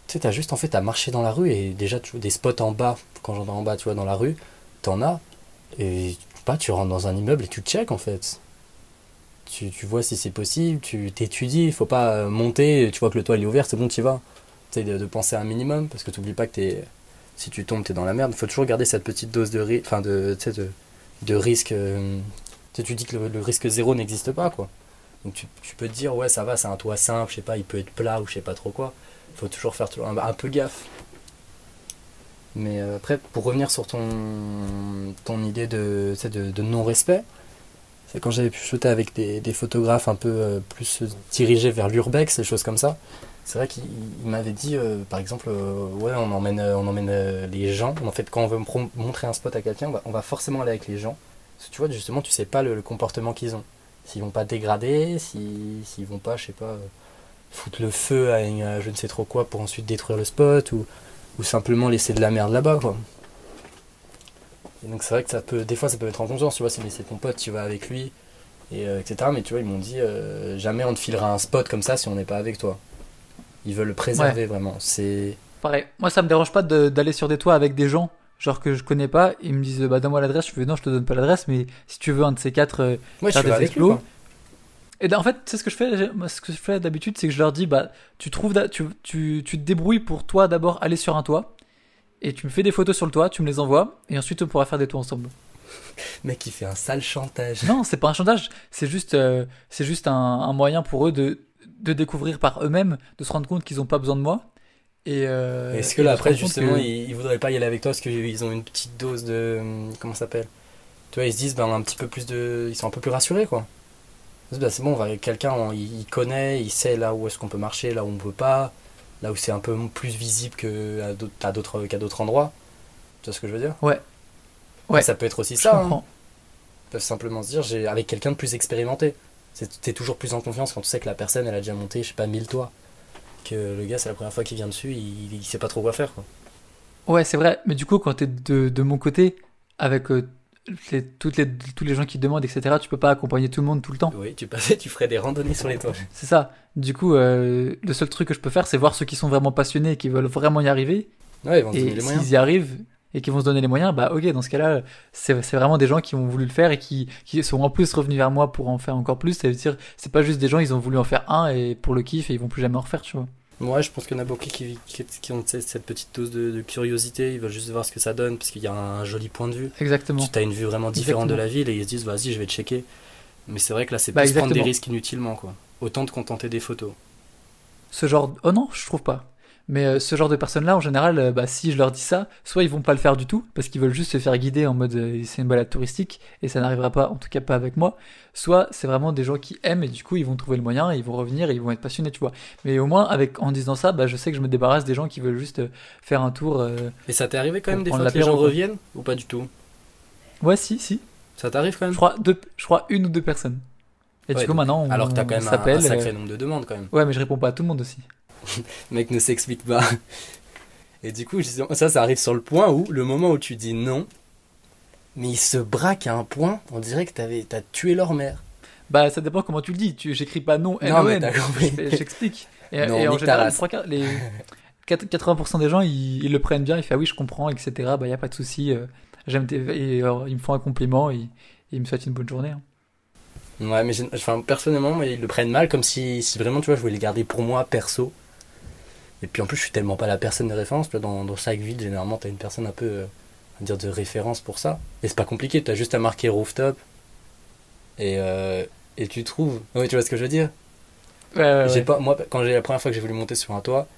tu sais, t'as juste en fait à marcher dans la rue et déjà, des spots en bas, quand j'entends en bas, tu vois, dans la rue, t'en as. Et pas, tu rentres dans un immeuble et tu check en fait. Tu, tu vois si c'est possible, tu t'étudies, il faut pas euh, monter, tu vois que le toit est ouvert, c'est bon, tu y vas. Tu de, de penser un minimum parce que t'oublies pas que t'es si tu tombes, t'es dans la merde. Faut toujours garder cette petite dose de, sais, risque. tu sais, dis que le, risque zéro n'existe pas, quoi. Donc tu, tu peux te dire, ouais, ça va, c'est un toit simple, je sais pas, il peut être plat ou je sais pas trop quoi. Faut toujours faire toujours un, un peu gaffe. Mais euh, après, pour revenir sur ton, ton idée de, de, non-respect, c'est quand j'avais pu shooter avec des, photographes un peu euh, plus dirigés vers l'urbex, des choses comme ça. C'est vrai qu'il il m'avait dit, euh, par exemple, ouais, on emmène, on emmène les gens. En fait, quand on veut montrer un spot à quelqu'un, on va, on va forcément aller avec les gens. Parce que tu vois, justement, tu sais pas le, comportement qu'ils ont. S'ils vont pas dégrader, si- s'ils vont pas, je sais pas, foutre le feu à, une- à je ne sais trop quoi pour ensuite détruire le spot, ou, ou simplement laisser de la merde là-bas, quoi. Et donc c'est vrai que ça peut, des fois ça peut être en conscience, tu vois, c'est ton pote, tu vas avec lui, et, euh, etc. Mais tu vois, ils m'ont dit, euh, jamais on te filera un spot comme ça si on n'est pas avec toi. Ils veulent le préserver vraiment. C'est Pareil, moi ça me dérange pas de- d'aller sur des toits avec des gens, genre que je connais pas, ils me disent bah donne-moi l'adresse, je fais non je te donne pas l'adresse, mais si tu veux un de ces quatre, euh, Faire avec lui. Et ben, en fait c'est ce que je fais, moi, ce que je fais d'habitude c'est que je leur dis bah tu trouves, tu, tu, tu te débrouilles pour toi d'abord aller sur un toit, et tu me fais des photos sur le toit, tu me les envoies, et ensuite on pourra faire des toits ensemble. Mec, il fait un sale chantage. Non, c'est pas un chantage, c'est juste, euh, c'est juste un, un moyen pour eux de, de découvrir par eux-mêmes, de se rendre compte qu'ils ont pas besoin de moi. Et euh, Est-ce que là, après, justement, que- ils, ils voudraient pas y aller avec toi parce qu'ils ont une petite dose de. Comment ça s'appelle? Tu vois, ils se disent, ben, on a un petit peu plus de. Ils sont un peu plus rassurés, quoi. Ben, c'est bon, on va avec quelqu'un, il, il connaît, il sait là où est-ce qu'on peut marcher, là où on peut pas, là où c'est un peu plus visible qu'à d'autres, à d'autres, qu'à d'autres endroits. Tu vois ce que je veux dire? Ouais. Ouais. Ça peut être aussi je ça. hein. Ils peuvent simplement se dire, j'ai avec quelqu'un de plus expérimenté. T'es toujours plus en confiance quand tu sais que la personne, elle a déjà monté, je sais pas, 1000 toits. Que le gars, c'est la première fois qu'il vient dessus, il, il sait pas trop quoi faire, quoi. Ouais, c'est vrai. Mais du coup, quand t'es de, de mon côté, avec euh, les, toutes les, tous les gens qui te demandent, etc., tu peux pas accompagner tout le monde tout le temps. Oui, tu passais, tu ferais des randonnées sur les toits. C'est ça. Du coup, euh, le seul truc que je peux faire, c'est voir ceux qui sont vraiment passionnés et qui veulent vraiment y arriver. Ouais, ils vont se donner Et les moyens. s'ils y arrivent et qui vont se donner les moyens, bah ok, dans ce cas-là, c'est c'est vraiment des gens qui ont voulu le faire et qui, qui sont en plus revenus vers moi pour en faire encore plus. Ça veut dire, c'est pas juste des gens, ils ont voulu en faire un et pour le kiff et ils vont plus jamais en refaire, tu vois. Ouais, je pense qu'il y en a beaucoup qui, qui, qui ont cette petite dose de, de curiosité, ils veulent juste voir ce que ça donne, parce qu'il y a un joli point de vue. Exactement. Tu as une vue vraiment différente de la ville et ils se disent, vas-y, je vais checker. Mais c'est vrai que là, c'est Bah, plus prendre des risques inutilement, quoi. Autant de contenter des photos. Ce genre, oh non, je trouve pas. Mais euh, ce genre de personnes-là, en général, euh, bah, si je leur dis ça, soit ils vont pas le faire du tout, parce qu'ils veulent juste se faire guider en mode euh, c'est une balade touristique, et ça n'arrivera pas, en tout cas pas avec moi. Soit c'est vraiment des gens qui aiment, et du coup ils vont trouver le moyen, et ils vont revenir, et ils vont être passionnés, tu vois. Mais au moins, avec, en disant ça, bah, je sais que je me débarrasse des gens qui veulent juste faire un tour. Et ça t'est arrivé quand même des fois que les gens reviennent ou pas du tout? Ouais, si, si. Ça t'arrive quand Je même crois, deux, je crois une ou deux personnes. Et Ouais, du coup, donc- maintenant, on, Alors que t'as quand même un, un sacré nombre de demandes quand même. Ouais, mais je réponds pas à tout le monde aussi. Le mec ne s'explique pas. Et du coup, ça, ça arrive sur le point où, le moment où tu dis non, mais il se braque à un point, on dirait que t'as tué leur mère. Bah, ça dépend comment tu le dis. Tu, j'écris pas non, Non, mais t'as compris. J'explique. Et, Non, et en général, les trois quarts- les 80% des gens, ils, ils le prennent bien. Ils font ah oui, je comprends, etc. Bah, y a pas de souci. euh, J'aime tes. Et ils me font un compliment et, et ils me souhaitent une bonne journée. hein. Ouais, mais enfin, personnellement, ils le prennent mal, comme si, si vraiment, tu vois, je voulais les garder pour moi, perso. Et puis en plus, je suis tellement pas la personne de référence. Dans, dans chaque ville, généralement, t'as une personne un peu, euh, dire, de référence pour ça. Et c'est pas compliqué, t'as juste à marquer rooftop. Et, euh, et tu trouves. Oui, tu vois ce que je veux dire? Ouais, ouais, J'ai ouais. pas, moi, quand j'ai la première fois que j'ai voulu monter sur un toit,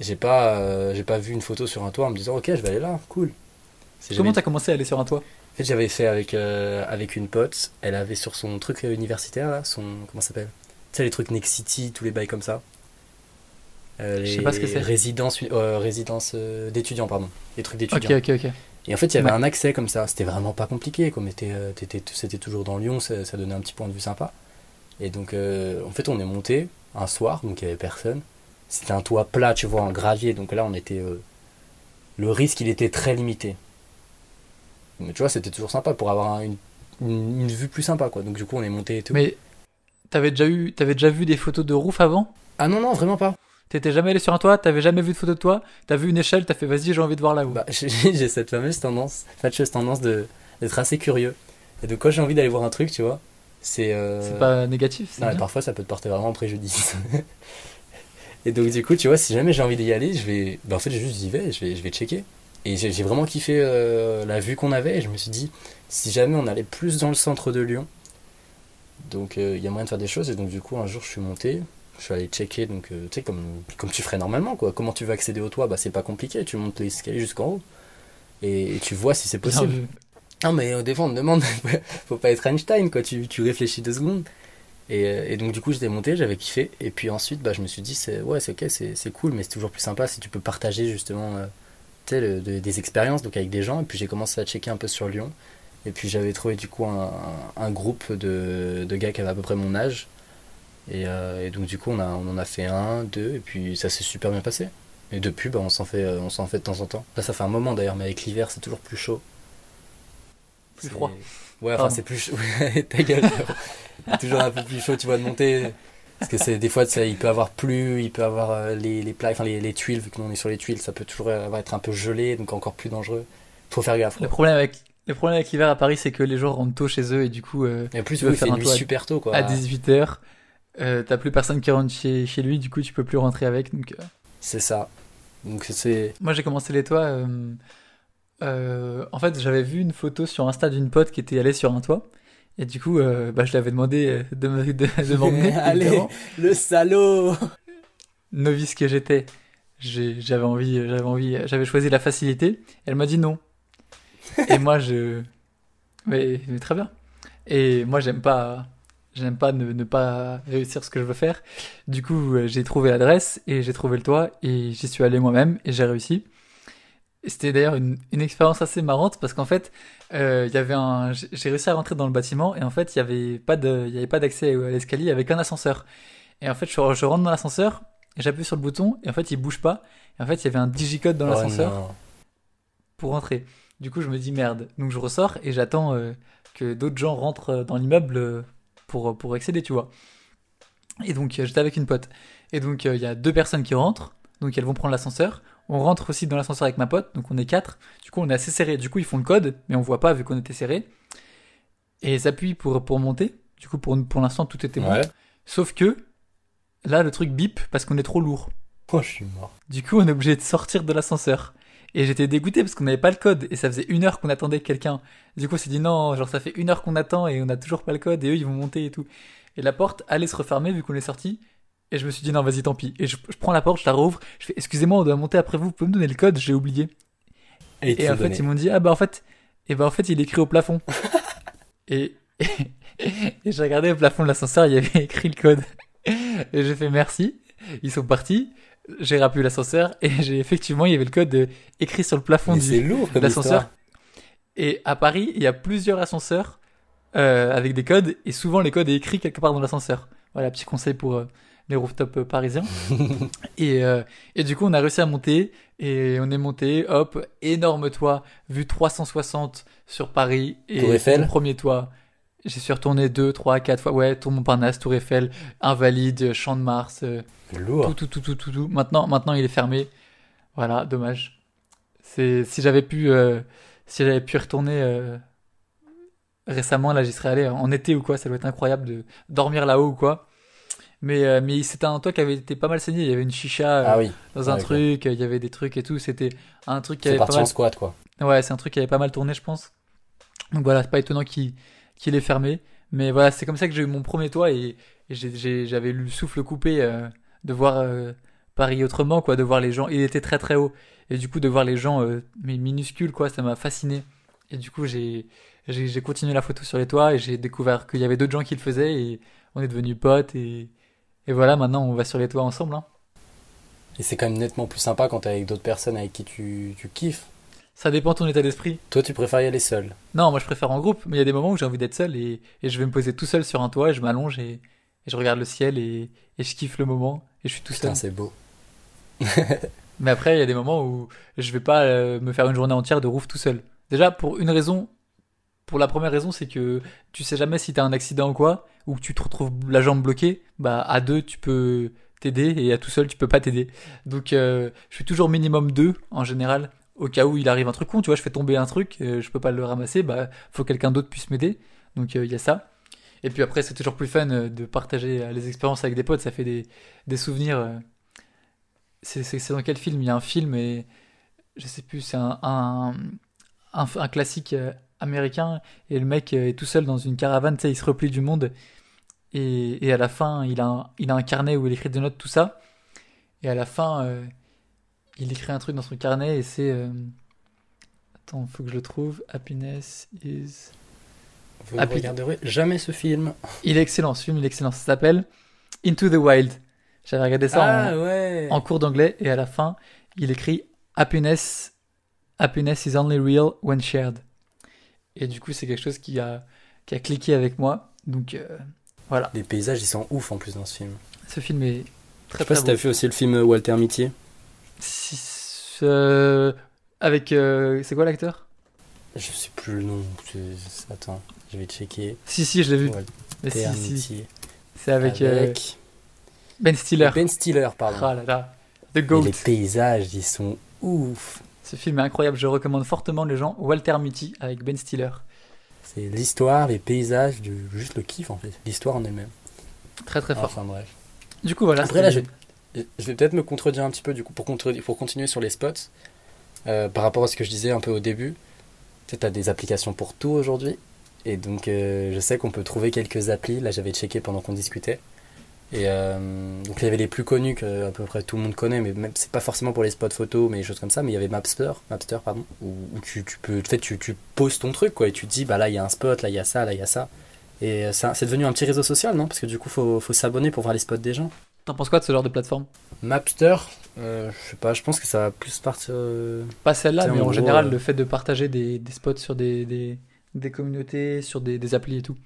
j'ai pas, euh, j'ai pas vu une photo sur un toit en me disant, ok, je vais aller là, cool. Comment t'as commencé à aller sur un toit? En fait, j'avais fait avec, euh, avec une pote. Elle avait sur son truc universitaire, là, son. Comment ça s'appelle? Tu sais, les trucs Next City, tous les bails comme ça. Euh, Je sais les pas ce que c'est. Résidences, euh, euh, d'étudiants, pardon. Les trucs Ok, d'étudiants. ok, ok. Et en fait, il y avait Ouais. un accès comme ça. C'était vraiment pas compliqué. Comme euh, c'était toujours dans Lyon, ça, ça donnait un petit point de vue sympa. Et donc, en fait, on est monté un soir, donc il y avait personne. C'était un toit plat, tu vois, en gravier. Donc là, on était. le risque, il était très limité. Mais tu vois, c'était toujours sympa pour avoir un- une, une, une vue plus sympa, quoi. Donc du coup, on est monté et tout. Mais t'avais déjà eu, déjà vu des photos de roof avant? Ah non, non, vraiment pas. T'étais jamais allé sur un toit? T'avais jamais vu de photo de toi? T'as vu une échelle? T'as fait vas-y, j'ai envie de voir là-haut. Bah, j'ai cette fameuse tendance, fâcheuse tendance de d'être assez curieux. Et donc, quand j'ai envie d'aller voir un truc, tu vois, c'est. euh, C'est pas négatif. Non, bien. parfois ça peut te porter vraiment préjudice. et donc du coup, tu vois, si jamais j'ai envie d'y aller, je vais, ben, en fait, juste j'y vais, je vais, je vais checker. Et j'ai j'ai vraiment kiffé euh, la vue qu'on avait. Et je me suis dit, si jamais on allait plus dans le centre de Lyon, donc euh, il y a moyen de faire des choses. Et donc du coup, un jour, je suis monté, je suis allé checker, donc euh, tu sais comme comme tu ferais normalement, quoi. Comment tu veux accéder au toit? Bah c'est pas compliqué, tu montes l'escalier jusqu'en haut. Et, et tu vois si c'est possible. vu. Non, mais au défend, on te demande, faut pas être Einstein, quoi. Tu, tu réfléchis deux secondes. Et, euh, et donc, du coup, j'étais monté, j'avais kiffé. Et puis ensuite, bah, je me suis dit, c'est, ouais, c'est ok, c'est, c'est cool, mais c'est toujours plus sympa si tu peux partager justement euh, le- de- des expériences donc avec des gens. Et puis, j'ai commencé à checker un peu sur Lyon. Et puis, j'avais trouvé du coup un, un groupe de, de gars qui avaient à peu près mon âge. Et, euh, et donc, du coup, on, a, on en a fait un, deux, et puis ça s'est super bien passé. Et depuis, bah, on s'en fait, euh, on s'en fait de temps en temps. Là, ça fait un moment d'ailleurs, mais avec l'hiver, c'est toujours plus chaud. Plus froid. Ouais, enfin, c'est plus chaud. Ta gueule. Toujours un peu plus chaud, tu vois, de monter. Parce que c'est des fois, il peut avoir plu, il peut avoir euh, les, les enfin les, les tuiles, vu que nous on est sur les tuiles, ça peut toujours être un peu gelé, donc encore plus dangereux. Faut faire gaffe. Le problème avec le problème avec l'hiver à Paris, c'est que les gens rentrent tôt chez eux et du coup, euh, Et en plus, tu oui, il fait faire nuit toit à- super tôt, quoi. à 18h, t'as plus personne qui rentre chez, chez lui, du coup, tu peux plus rentrer avec. Donc, euh, C'est ça. Donc c'est. Moi, j'ai commencé les toits. euh, euh, en fait, j'avais vu une photo sur Insta d'une pote qui était allée sur un toit. Et du coup, euh, bah, je lui avais demandé euh, de me- de- de m'emmener. Allez, le salaud Novice que j'étais, j'ai- j'avais envie, j'avais envie, j'avais choisi la facilité. Elle m'a dit non. Et moi, je. Mais, mais très bien. Et moi, j'aime pas. J'aime pas ne, ne pas réussir ce que je veux faire. Du coup, euh, j'ai trouvé l'adresse et j'ai trouvé le toit et j'y suis allé moi-même et j'ai réussi. C'était d'ailleurs une, une expérience assez marrante parce qu'en fait, euh, il y avait un, j'ai réussi à rentrer dans le bâtiment et en fait, il y avait pas de, il y avait pas d'accès à l'escalier avec un ascenseur. Et en fait, je, je rentre dans l'ascenseur et j'appuie sur le bouton et en fait, il bouge pas. Et en fait, il y avait un digicode dans Oh l'ascenseur pour rentrer. Du coup, je me dis merde. Donc je ressors et j'attends euh, que d'autres gens rentrent euh, dans l'immeuble pour, pour accéder, tu vois. Et donc euh, j'étais avec une pote. Et donc euh, il y a deux personnes qui rentrent. Donc elles vont prendre l'ascenseur. On rentre aussi dans l'ascenseur avec ma pote. Donc on est quatre. Du coup, on est assez serré. Du coup, ils font le code, mais on voit pas vu qu'on était serré. Et ils appuient pour, pour monter. Du coup, pour, pour l'instant, tout était bon. Ouais. Sauf que là, le truc bip parce qu'on est trop lourd. Oh, je suis mort. Du coup, on est obligé de sortir de l'ascenseur. Et j'étais dégoûté parce qu'on n'avait pas le code et ça faisait une heure qu'on attendait quelqu'un. Du coup, on s'est dit non, genre ça fait une heure qu'on attend et on n'a toujours pas le code et eux ils vont monter et tout. Et la porte allait se refermer vu qu'on est sorti. Et je me suis dit non, vas-y, tant pis. Et je, je prends la porte, je la rouvre. Je fais excusez-moi, on doit monter après vous. Vous pouvez me donner le code? J'ai oublié. Et, Et en fait, ils m'ont dit ah bah en fait, et bah en fait, il est écrit au plafond. et et j'ai regardé au plafond de l'ascenseur, il y avait écrit le code. Et j'ai fait merci. Ils sont partis. J'ai rappelé l'ascenseur et j'ai effectivement il y avait le code euh, écrit sur le plafond Mais c'est du lourd de l'ascenseur. Et à Paris, il y a plusieurs ascenseurs euh, avec des codes, et souvent les codes est écrit quelque part dans l'ascenseur. Voilà, petit conseil pour euh, les rooftops parisiens. et, et du coup, on a réussi à monter, et on est monté, hop, énorme toit, vue 360 sur Paris, et Tour Eiffel premier toit. J'y suis retourné deux, trois, quatre fois. Ouais, Tour Montparnasse, Tour Eiffel, Invalide, Champ de Mars, euh, Lourd. tout, tout, tout, tout, tout, tout. Maintenant, maintenant, il est fermé. Voilà, dommage. C'est si j'avais pu, euh, si j'avais pu retourner euh, récemment, là, j'y serais allé en été ou quoi. Ça doit être incroyable de dormir là-haut ou quoi. Mais, euh, mais c'était un toit qui avait été pas mal saigné. Il y avait une chicha euh, Ah oui, dans un ouais, truc, il y avait des trucs et tout. C'était un truc qui avait pas parti mal. en squat quoi. Ouais, c'est un truc qui avait pas mal tourné, je pense. Donc voilà, c'est pas étonnant qu'il qu'il ait fermé. Mais voilà, c'est comme ça que j'ai eu mon premier toit et, j'avais le souffle coupé euh, de voir euh, Paris autrement, quoi, de voir les gens. Il était très très haut. Et du coup, de voir les gens euh, mais minuscules, quoi, ça m'a fasciné. Et du coup, j'ai j'ai j'ai continué la photo sur les toits et j'ai découvert qu'il y avait d'autres gens qui le faisaient et on est devenus potes. Et, et voilà, maintenant on va sur les toits ensemble. hein. Et c'est quand même nettement plus sympa quand t'es avec d'autres personnes avec qui tu, tu kiffes. Ça dépend de ton état d'esprit. Toi, tu préfères y aller seul. Non, moi je préfère en groupe, mais il y a des moments où j'ai envie d'être seul et, et je vais me poser tout seul sur un toit et je m'allonge et, et je regarde le ciel et, et je kiffe le moment et je suis tout seul. Putain, c'est beau. Mais après, il y a des moments où je vais pas euh, me faire une journée entière de roof tout seul. Déjà, pour une raison, pour la première raison, c'est que tu sais jamais si t'as un accident ou quoi, ou que tu te retrouves la jambe bloquée, bah à deux tu peux t'aider et à tout seul tu peux pas t'aider. Donc euh, je suis toujours minimum deux en général, au cas où il arrive un truc con, tu vois, je fais tomber un truc, euh, je peux pas le ramasser, bah faut que quelqu'un d'autre puisse m'aider. Donc euh, il y a ça. Et puis après, c'est toujours plus fun euh, de partager les expériences avec des potes, ça fait des, souvenirs. C'est dans quel film? Il y a un film et je sais plus, c'est un, un, classique américain et le mec est tout seul dans une caravane, tu sais, il se replie du monde et, à la fin, il a, un, il a un carnet où il écrit des notes, tout ça. Et à la fin, il écrit un truc dans son carnet et c'est... euh, Attends, faut que je le trouve. Happiness is... Vous ne puis- regarderez jamais ce film. Il est excellent, ce film, il est excellent. Ça s'appelle Into the Wild. J'avais regardé ça en, Ah ouais. en cours d'anglais et à la fin, il écrit Happiness, happiness is only real when shared. Et du coup, c'est quelque chose qui a, qui a cliqué avec moi. Donc euh, voilà, Les paysages, ils sont ouf en plus dans ce film. ce film est Je très sais pas très si t'as vu aussi le film Walter Mitty. Euh, avec euh, c'est quoi l'acteur? Je sais plus le nom. Attends, je vais checker. Si si, je l'ai vu. Walter Mais si si, Mitty. c'est avec, euh, Avec Ben Stiller. Ben Stiller, pardon. Ah là là, The Goat. les paysages, ils sont ouf. Ce film est incroyable, je recommande fortement les gens. Walter Mitty avec Ben Stiller. C'est l'histoire, les paysages, du... juste le kiff en fait. L'histoire en elle-même. Très très fort. Enfin bref. Du coup voilà. Après là, je vais, je vais peut-être me contredire un petit peu du coup pour, continuer sur les spots. Euh, par rapport à ce que je disais un peu au début. Tu as des applications pour tout aujourd'hui. Et donc euh, je sais qu'on peut trouver quelques applis. Là j'avais checké pendant qu'on discutait. Et euh, donc il y avait les plus connus que à peu près tout le monde connaît, mais même c'est pas forcément pour les spots photos, mais des choses comme ça. Mais il y avait Mapster, Mapster pardon, où, tu, peux, en fait, tu, poses ton truc quoi, et tu te dis bah là il y a un spot, là il y a ça, là il y a ça. Et c'est devenu un petit réseau social, non? Parce que du coup faut, faut s'abonner pour voir les spots des gens. T'en penses quoi de ce genre de plateforme? Mapster, euh, je sais pas, je pense que ça va plus partir. euh, Pas celle-là, mais en gros, général, euh, le fait de partager des, des spots sur des, des, des communautés, sur des, des applis et tout.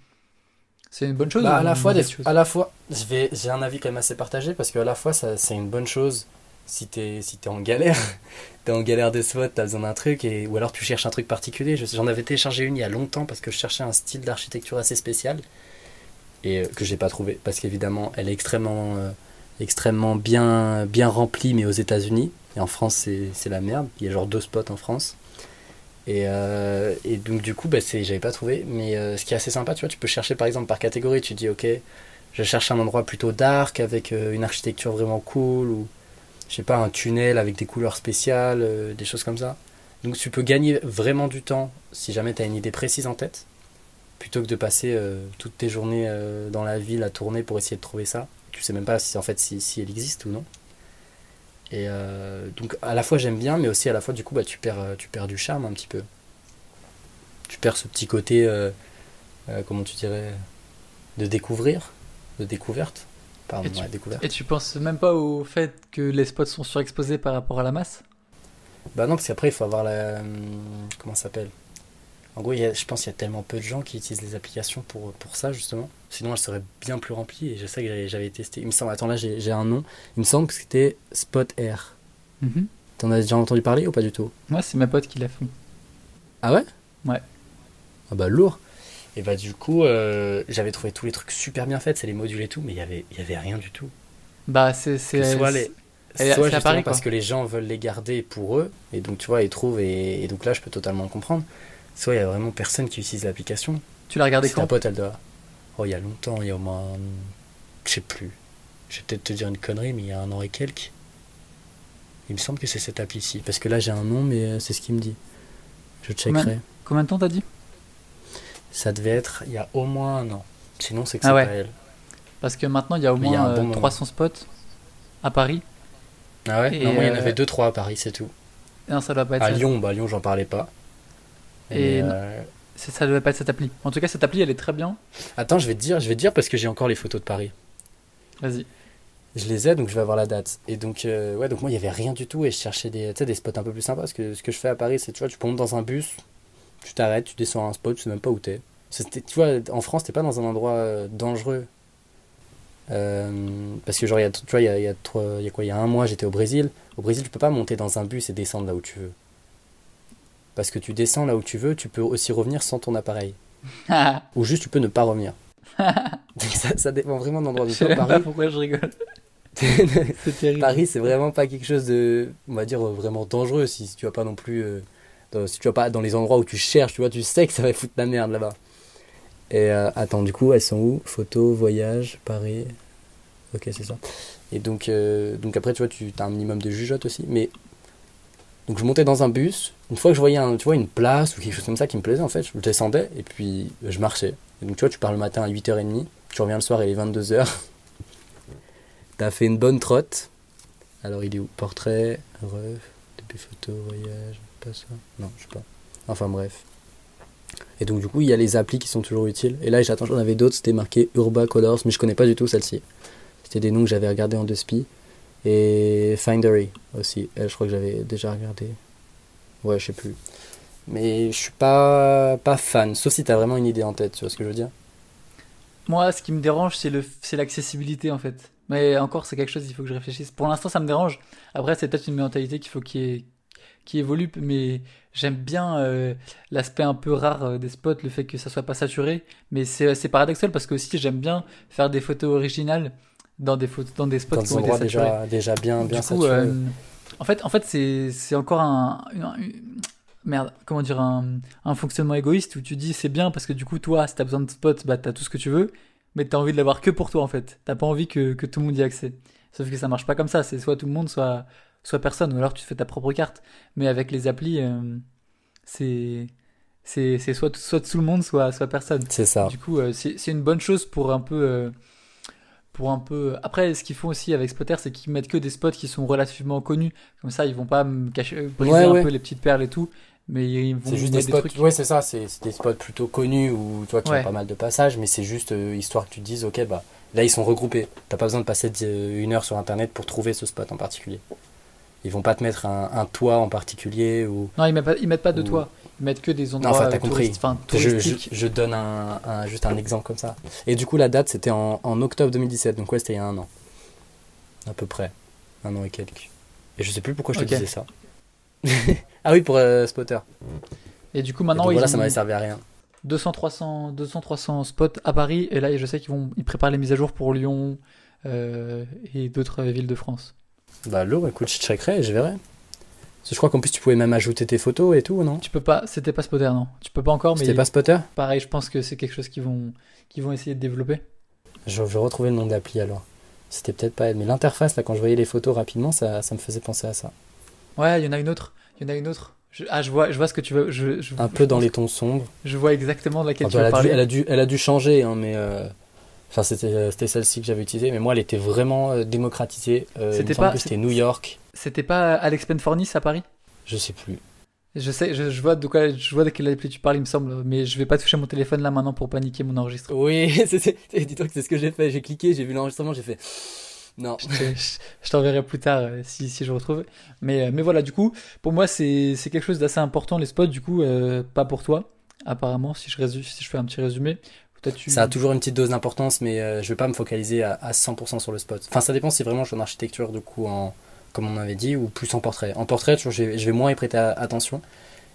C'est une bonne chose Bah, à la une fois, des- à la fois, j'ai un avis quand même assez partagé parce qu'à la fois, c'est une bonne chose si t'es, si t'es en galère, t'es en galère de spot, t'as besoin d'un truc et ou alors tu cherches un truc particulier. Je- J'en avais téléchargé une il y a longtemps parce que je cherchais un style d'architecture assez spécial et euh, que j'ai pas trouvé parce qu'évidemment, elle est extrêmement, euh, extrêmement bien, bien remplie, mais aux États-Unis et en France, c'est, la merde. Il y a genre deux spots en France. Et, euh, et donc du coup, bah, j'avais pas trouvé. Mais euh, ce qui est assez sympa, tu vois, tu peux chercher par exemple par catégorie. Tu dis, ok, je cherche un endroit plutôt dark avec euh, une architecture vraiment cool ou je sais pas un tunnel avec des couleurs spéciales, des choses comme ça. Donc tu peux gagner vraiment du temps si jamais tu as une idée précise en tête, plutôt que de passer toutes tes journées dans la ville à tourner pour essayer de trouver ça. Tu sais même pas si en fait si, si elle existe ou non. Et euh, donc à la fois j'aime bien, mais aussi à la fois du coup bah, tu, perds, euh, tu perds du charme un petit peu. Tu perds ce petit côté, euh, euh, comment tu dirais, de découvrir, de découverte. Pardon, Et tu- ouais, découverte. Et tu penses même pas au fait que les spots sont surexposés par rapport à la masse? Bah non, parce qu'après il faut avoir la. Comment ça s'appelle? En gros, il y a- je pense qu'il y a tellement peu de gens qui utilisent les applications pour, pour ça, justement. Sinon, elles seraient bien plus remplies. Et je sais que j'avais- testé. Il me semble, attends, là, j'ai un nom. Il me semble que c'était Spot Air. Mhm. T'en as déjà entendu parler ou pas du tout? Moi, c'est ma pote qui l'a fait. Ah ouais? Ouais. Ah bah lourd. Et bah du coup, euh, j'avais trouvé tous les trucs super bien faits, c'est les modules et tout, mais il y avait, il y avait rien du tout. Bah, c'est. soit les, elle- soit justement Paris, parce que les gens veulent les garder pour eux, et donc tu vois, ils trouvent, et, et donc là je peux totalement le comprendre. Soit il y a vraiment personne qui utilise l'application. Tu l'as regardé Si ta quand? pote elle doit. Oh, il y a longtemps, il y a au moins. Je sais plus. Je vais peut-être te dire une connerie, mais il y a un an et quelques. Il me semble que c'est cette appli-ci. Parce que là j'ai un nom, mais euh, c'est ce qu'il me dit. Je Combien- checkerai. Combien de temps t'as dit? Ça devait être il y a au moins un an. Sinon, c'est que Ah c'est ouais. pas elle. Parce que maintenant, il y a au a moins un bon euh, moment. 300 spots à Paris. Ah ouais? Et, Non, moi, il y en euh, avait 2-3 à Paris, c'est tout. Non, ça doit pas être À ça. Lyon, bah Lyon, j'en parlais pas. Et Et, euh, Ça doit pas être cette appli. En tout cas, cette appli, elle est très bien. Attends, je vais te dire, je vais te dire parce que j'ai encore les photos de Paris. Vas-y. Je les ai, donc je vais avoir la date. Et donc, euh, ouais, donc moi, il y avait rien du tout et je cherchais des, des spots un peu plus sympas. Parce que ce que je fais à Paris, c'est, tu vois, tu montes dans un bus, tu t'arrêtes, tu descends à un spot, tu sais même pas où t'es. C'était, tu vois, en France, t'es pas dans un endroit euh, dangereux. Euh, parce que genre, il y a, tu vois, il y a, y a y a quoi, il y a un mois, j'étais au Brésil. Au Brésil, tu peux pas monter dans un bus et descendre là où tu veux. Parce que tu descends là où tu veux, tu peux aussi revenir sans ton appareil. Ou juste, tu peux ne pas revenir. Donc ça, ça dépend vraiment de l'endroit. Donc, sais pas Paris, pourquoi je rigole. Paris, c'est vraiment pas quelque chose de, on va dire, vraiment dangereux si, si tu vas pas non plus, euh, dans, si tu vas pas dans les endroits où tu cherches, tu vois, tu sais que ça va foutre la merde là-bas. Et euh, attends, du coup, elles sont où? Photo, voyage, Paris. Ok, c'est ça. Et donc, euh, donc après, tu vois, tu as un minimum de jugeote aussi. Mais donc je montais dans un bus. Une fois que je voyais, un, tu vois, une place ou quelque chose comme ça qui me plaisait, en fait, je descendais et puis euh, je marchais. Donc tu vois, tu pars le matin à 8h30, tu reviens le soir et il est 22h. T'as fait une bonne trotte. Alors il est où? Portrait, ref, début photo, voyage, pas ça. Non, je sais pas. Enfin bref. Et donc du coup, il y a les applis qui sont toujours utiles. Et là, j'attends, j'en avais d'autres, c'était marqué Urba Colors, mais je connais pas du tout celle-ci. C'était des noms que j'avais regardés en deux spi. Et Findery aussi. Je crois que j'avais déjà regardé. Ouais, je sais plus. Mais je suis pas, pas fan, sauf si t'as vraiment une idée en tête, tu vois ce que je veux dire Moi, ce qui me dérange, c'est l'accessibilité en fait. Mais encore, c'est quelque chose, il faut que je réfléchisse. Pour l'instant, ça me dérange. Après, c'est peut-être une mentalité qu'il faut qui évolue, mais j'aime bien euh, l'aspect un peu rare euh, des spots, le fait que ça soit pas saturé. Mais c'est paradoxal parce que aussi j'aime bien faire des photos originales dans des photos, dans des spots Dans qui ont été déjà, déjà bien, bien du coup, saturés. euh, en fait, en fait, c'est c'est encore un, une- une- merde, comment dire un, un fonctionnement égoïste où tu dis c'est bien parce que du coup toi, si t'as besoin de spots, bah t'as tout ce que tu veux, mais t'as envie de l'avoir que pour toi en fait. T'as pas envie que, que tout le monde y ait accès. Sauf que ça marche pas comme ça. C'est soit tout le monde, soit soit personne, ou alors tu fais ta propre carte. Mais avec les applis, euh, c'est c'est c'est soit soit tout le monde, soit soit personne. C'est ça. Du coup, euh, c'est c'est une bonne chose pour un peu. euh, pour un peu. Après, ce qu'ils font aussi avec Spotter, c'est qu'ils mettent que des spots qui sont relativement connus. Comme ça, ils vont pas me cacher, euh, briser Ouais, un ouais. peu les petites perles et tout. Mais ils vont C'est juste des spots. trucs. Ouais, c'est ça. C'est des spots plutôt connus ou toi qui Ouais. ont pas mal de passages, mais c'est juste euh, histoire que tu te dises, ok, bah là ils sont regroupés. T'as pas besoin de passer euh, une heure sur internet pour trouver ce spot en particulier. Ils vont pas te mettre un, un toit en particulier ou. Non, ils mettent pas, ils mettent pas de Ou- toit. Mettent que des endroits enfin, t'as euh, compris. enfin, Je, je, touristiques. je donne un, un- juste un exemple comme ça. Et du coup, la date c'était en, en octobre 2017, donc ouais, c'était il y a un an. À peu près. Un an et quelques. Et je sais plus pourquoi je te disais ça. ah oui, pour euh, Spotter. Et du coup, maintenant, donc ils voilà, ça m'avait servi à rien. 200, 300, 200, 300 spots à Paris. Et là, je sais qu'ils vont, ils préparent les mises à jour pour Lyon euh, et d'autres villes de France. Bah lourd, écoute, je checkerai et je verrai. Parce que je crois qu'en plus tu pouvais même ajouter tes photos et tout, non? Tu peux pas, c'était pas Spotter, non. Tu peux pas encore, mais C'était pas Spotter? Pareil, je pense que c'est quelque chose qu'ils vont, qu'ils vont essayer de développer. je, je retrouvais le nom d'appli alors. C'était peut-être pas elle, mais l'interface là, quand je voyais les photos rapidement, ça, ça me faisait penser à ça. Ouais, il y en a une autre. Il y en a une autre. Je- ah, je vois, je vois ce que tu veux. Je, je, Un peu dans les tons sombres. Je vois exactement de laquelle Enfin, tu veux elle, a dû, parler. elle, a dû, elle a dû changer, hein, mais. euh, Enfin, c'était euh, c'était celle-ci que j'avais utilisée, mais moi elle était vraiment euh, démocratisée. Euh, C'était pas- c'était New York. C'était pas Alex Penfornis à Paris? Je sais plus. Je sais, je, je vois de quoi, je vois de quelle appli tu parles, il me semble, mais je vais pas toucher mon téléphone là maintenant pour paniquer mon enregistrement. Oui, dis-toi que c'est ce que j'ai fait. J'ai cliqué, j'ai vu l'enregistrement, j'ai fait. Non. Je, te- je- je t'enverrai plus tard euh, si, si je retrouve. Mais, euh, mais voilà, du coup, pour moi, c'est c'est quelque chose d'assez important, les spots, du coup, euh, pas pour toi. apparemment, si je, résume, si je fais un petit résumé. Tu... Ça a toujours une petite dose d'importance, mais euh, je vais pas me focaliser à, 100% sur le spot. Enfin, ça dépend si vraiment je suis en architecture, du coup, en, comme on avait dit, ou plus en portrait. En portrait, je vais, je vais moins y prêter attention.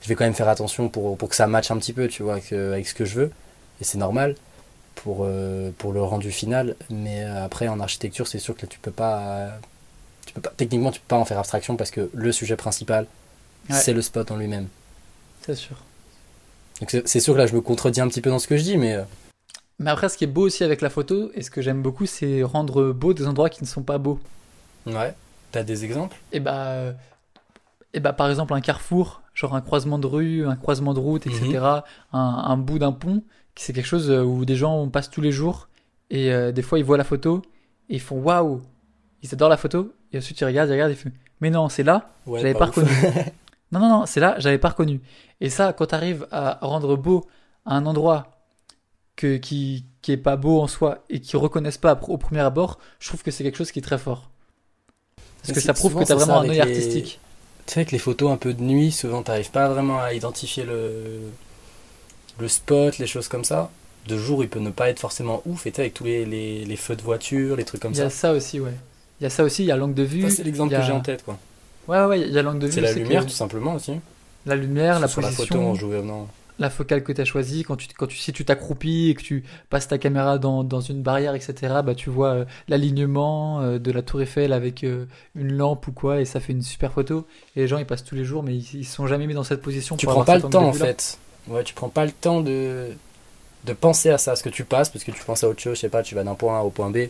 Je vais quand même faire attention pour, pour que ça matche un petit peu, tu vois, avec, avec ce que je veux. Et c'est normal pour, euh, pour le rendu final. Mais euh, après, en architecture, c'est sûr que tu peux pas. Tu peux pas, techniquement, tu peux pas en faire abstraction parce que le sujet principal, c'est le spot en lui-même. C'est sûr. Donc c'est sûr que là, je me contredis un petit peu dans ce que je dis, mais. Mais après, ce qui est beau aussi avec la photo, et ce que j'aime beaucoup, c'est rendre beau des endroits qui ne sont pas beaux. Ouais. T'as des exemples? Et eh bah, et eh bah, par exemple, un carrefour, genre un croisement de rue, un croisement de route, etc., mhm. un, un bout d'un pont c'est quelque chose euh, où des gens passent tous les jours et euh, des fois ils voient la photo et ils font waouh, ils adorent la photo et ensuite ils regardent, ils regardent, ils font mais non, c'est là, j'avais pas, reconnu. non, non, non, c'est là, j'avais pas reconnu. Et ça, quand tu arrives à rendre beau un endroit que, qui, qui est pas beau en soi et qui reconnaissent pas au premier abord, je trouve que c'est quelque chose qui est très fort. Parce que ça prouve que tu as vraiment un œil artistique. Tu sais, avec les photos un peu de nuit, souvent t'arrives pas vraiment à identifier le, le spot, les choses comme ça. De jour, il peut ne pas être forcément ouf, et avec tous les, les, feux de voiture, les trucs comme ça. Il y a ça aussi, ouais. Il y a ça aussi, il y a l'angle de vue. c'est l'exemple que j'ai en tête, quoi. Ouais, ouais, il y a l'angle de vue. C'est la lumière, tout simplement aussi. La lumière, la position. La photo en La focale que tu as choisie, quand tu, quand tu, si tu t'accroupis et que tu passes ta caméra dans, dans une barrière, etc., bah, tu vois euh, l'alignement euh, de la tour Eiffel avec euh, une lampe ou quoi, et ça fait une super photo. Et les gens, ils passent tous les jours, mais ils, se sont jamais mis dans cette position. Tu prends pas le temps, en fait. Ouais, tu prends pas le temps de, de penser à ça, ce que tu passes, parce que tu penses à autre chose, je sais pas, tu vas d'un point A au point B.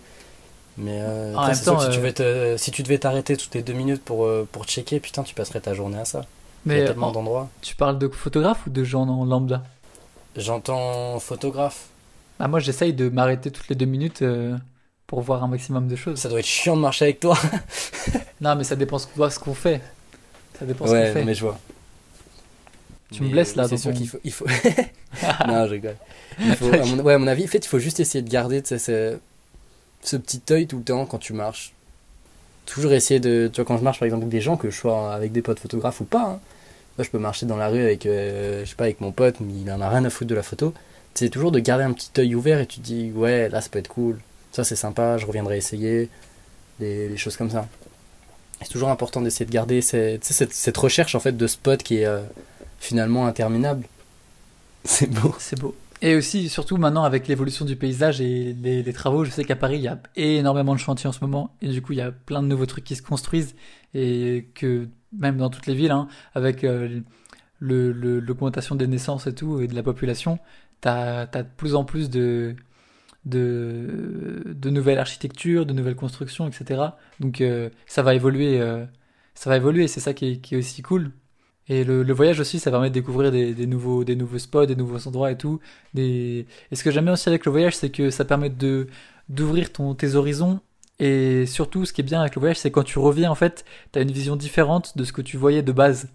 Mais euh, si, tu euh, si tu devais t'arrêter toutes les deux minutes pour, pour checker, putain, tu passerais ta journée à ça. Mais Il y a tellement d'endroits. Tu parles de photographe ou de gens en lambda? J'entends photographe. Ah, moi, j'essaye de m'arrêter toutes les deux minutes pour voir un maximum de choses. Ça doit être chiant de marcher avec toi. non, mais ça dépend de ce qu'on fait. Ça dépend ce qu'on fait. mais je vois. Tu me blesses là. C'est sûr qu'il faut. Il faut... non, je rigole. Il faut, à, mon, ouais, à mon avis, en fait, il faut juste essayer de garder ce, ce petit œil tout le temps quand tu marches. Toujours essayer de. Tu vois, quand je marche par exemple avec des gens, que je sois avec des potes photographes ou pas, hein, moi je peux marcher dans la rue avec, euh, je sais pas, avec mon pote, mais il en a rien à foutre de la photo. C'est toujours de garder un petit œil ouvert et tu te dis, ouais, là ça peut être cool, ça c'est sympa, je reviendrai essayer, des, choses comme ça. C'est toujours important d'essayer de garder cette, recherche en fait de spot qui est. Euh, finalement interminable. C'est beau. C'est beau. Et aussi, surtout maintenant, avec l'évolution du paysage et les, travaux, je sais qu'à Paris, il y a énormément de chantiers en ce moment. Et du coup, il y a plein de nouveaux trucs qui se construisent. Et que, même dans toutes les villes, hein, avec euh, l'augmentation des naissances et tout, et de la population, tu as, de plus en plus de, de, de nouvelles architectures, de nouvelles constructions, etc. Donc, euh, ça va évoluer. Euh, ça va évoluer, c'est ça qui est aussi cool. Et le, voyage aussi, ça permet de découvrir des, nouveaux, spots, des nouveaux endroits et tout. Et ce que j'aime bien aussi avec le voyage, c'est que ça permet de d'ouvrir tes horizons. Et surtout, ce qui est bien avec le voyage, c'est quand tu reviens, en fait, tu as une vision différente de ce que tu voyais de base.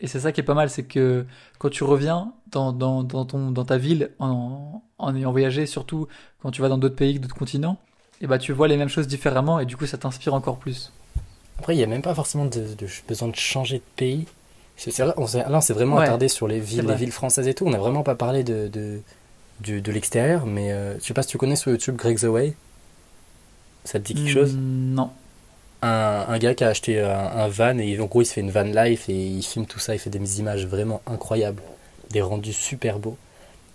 Et c'est ça qui est pas mal, c'est que quand tu reviens dans, dans, ton, dans ta ville en, en ayant voyagé, surtout quand tu vas dans d'autres pays, d'autres continents, et bah tu vois les mêmes choses différemment et du coup ça t'inspire encore plus. Après, il n'y a même pas forcément besoin de changer de pays. Là, on s'est vraiment attardé sur les villes, les villes françaises et tout. On n'a vraiment pas parlé de, de, de, l'extérieur, mais euh, je sais pas si tu connais sur YouTube Greg The Way. Ça te dit quelque chose? Mm, Non. Un, un, gars qui a acheté un, van et en gros il se fait une van life et il filme tout ça, il fait des images vraiment incroyables, des rendus super beaux.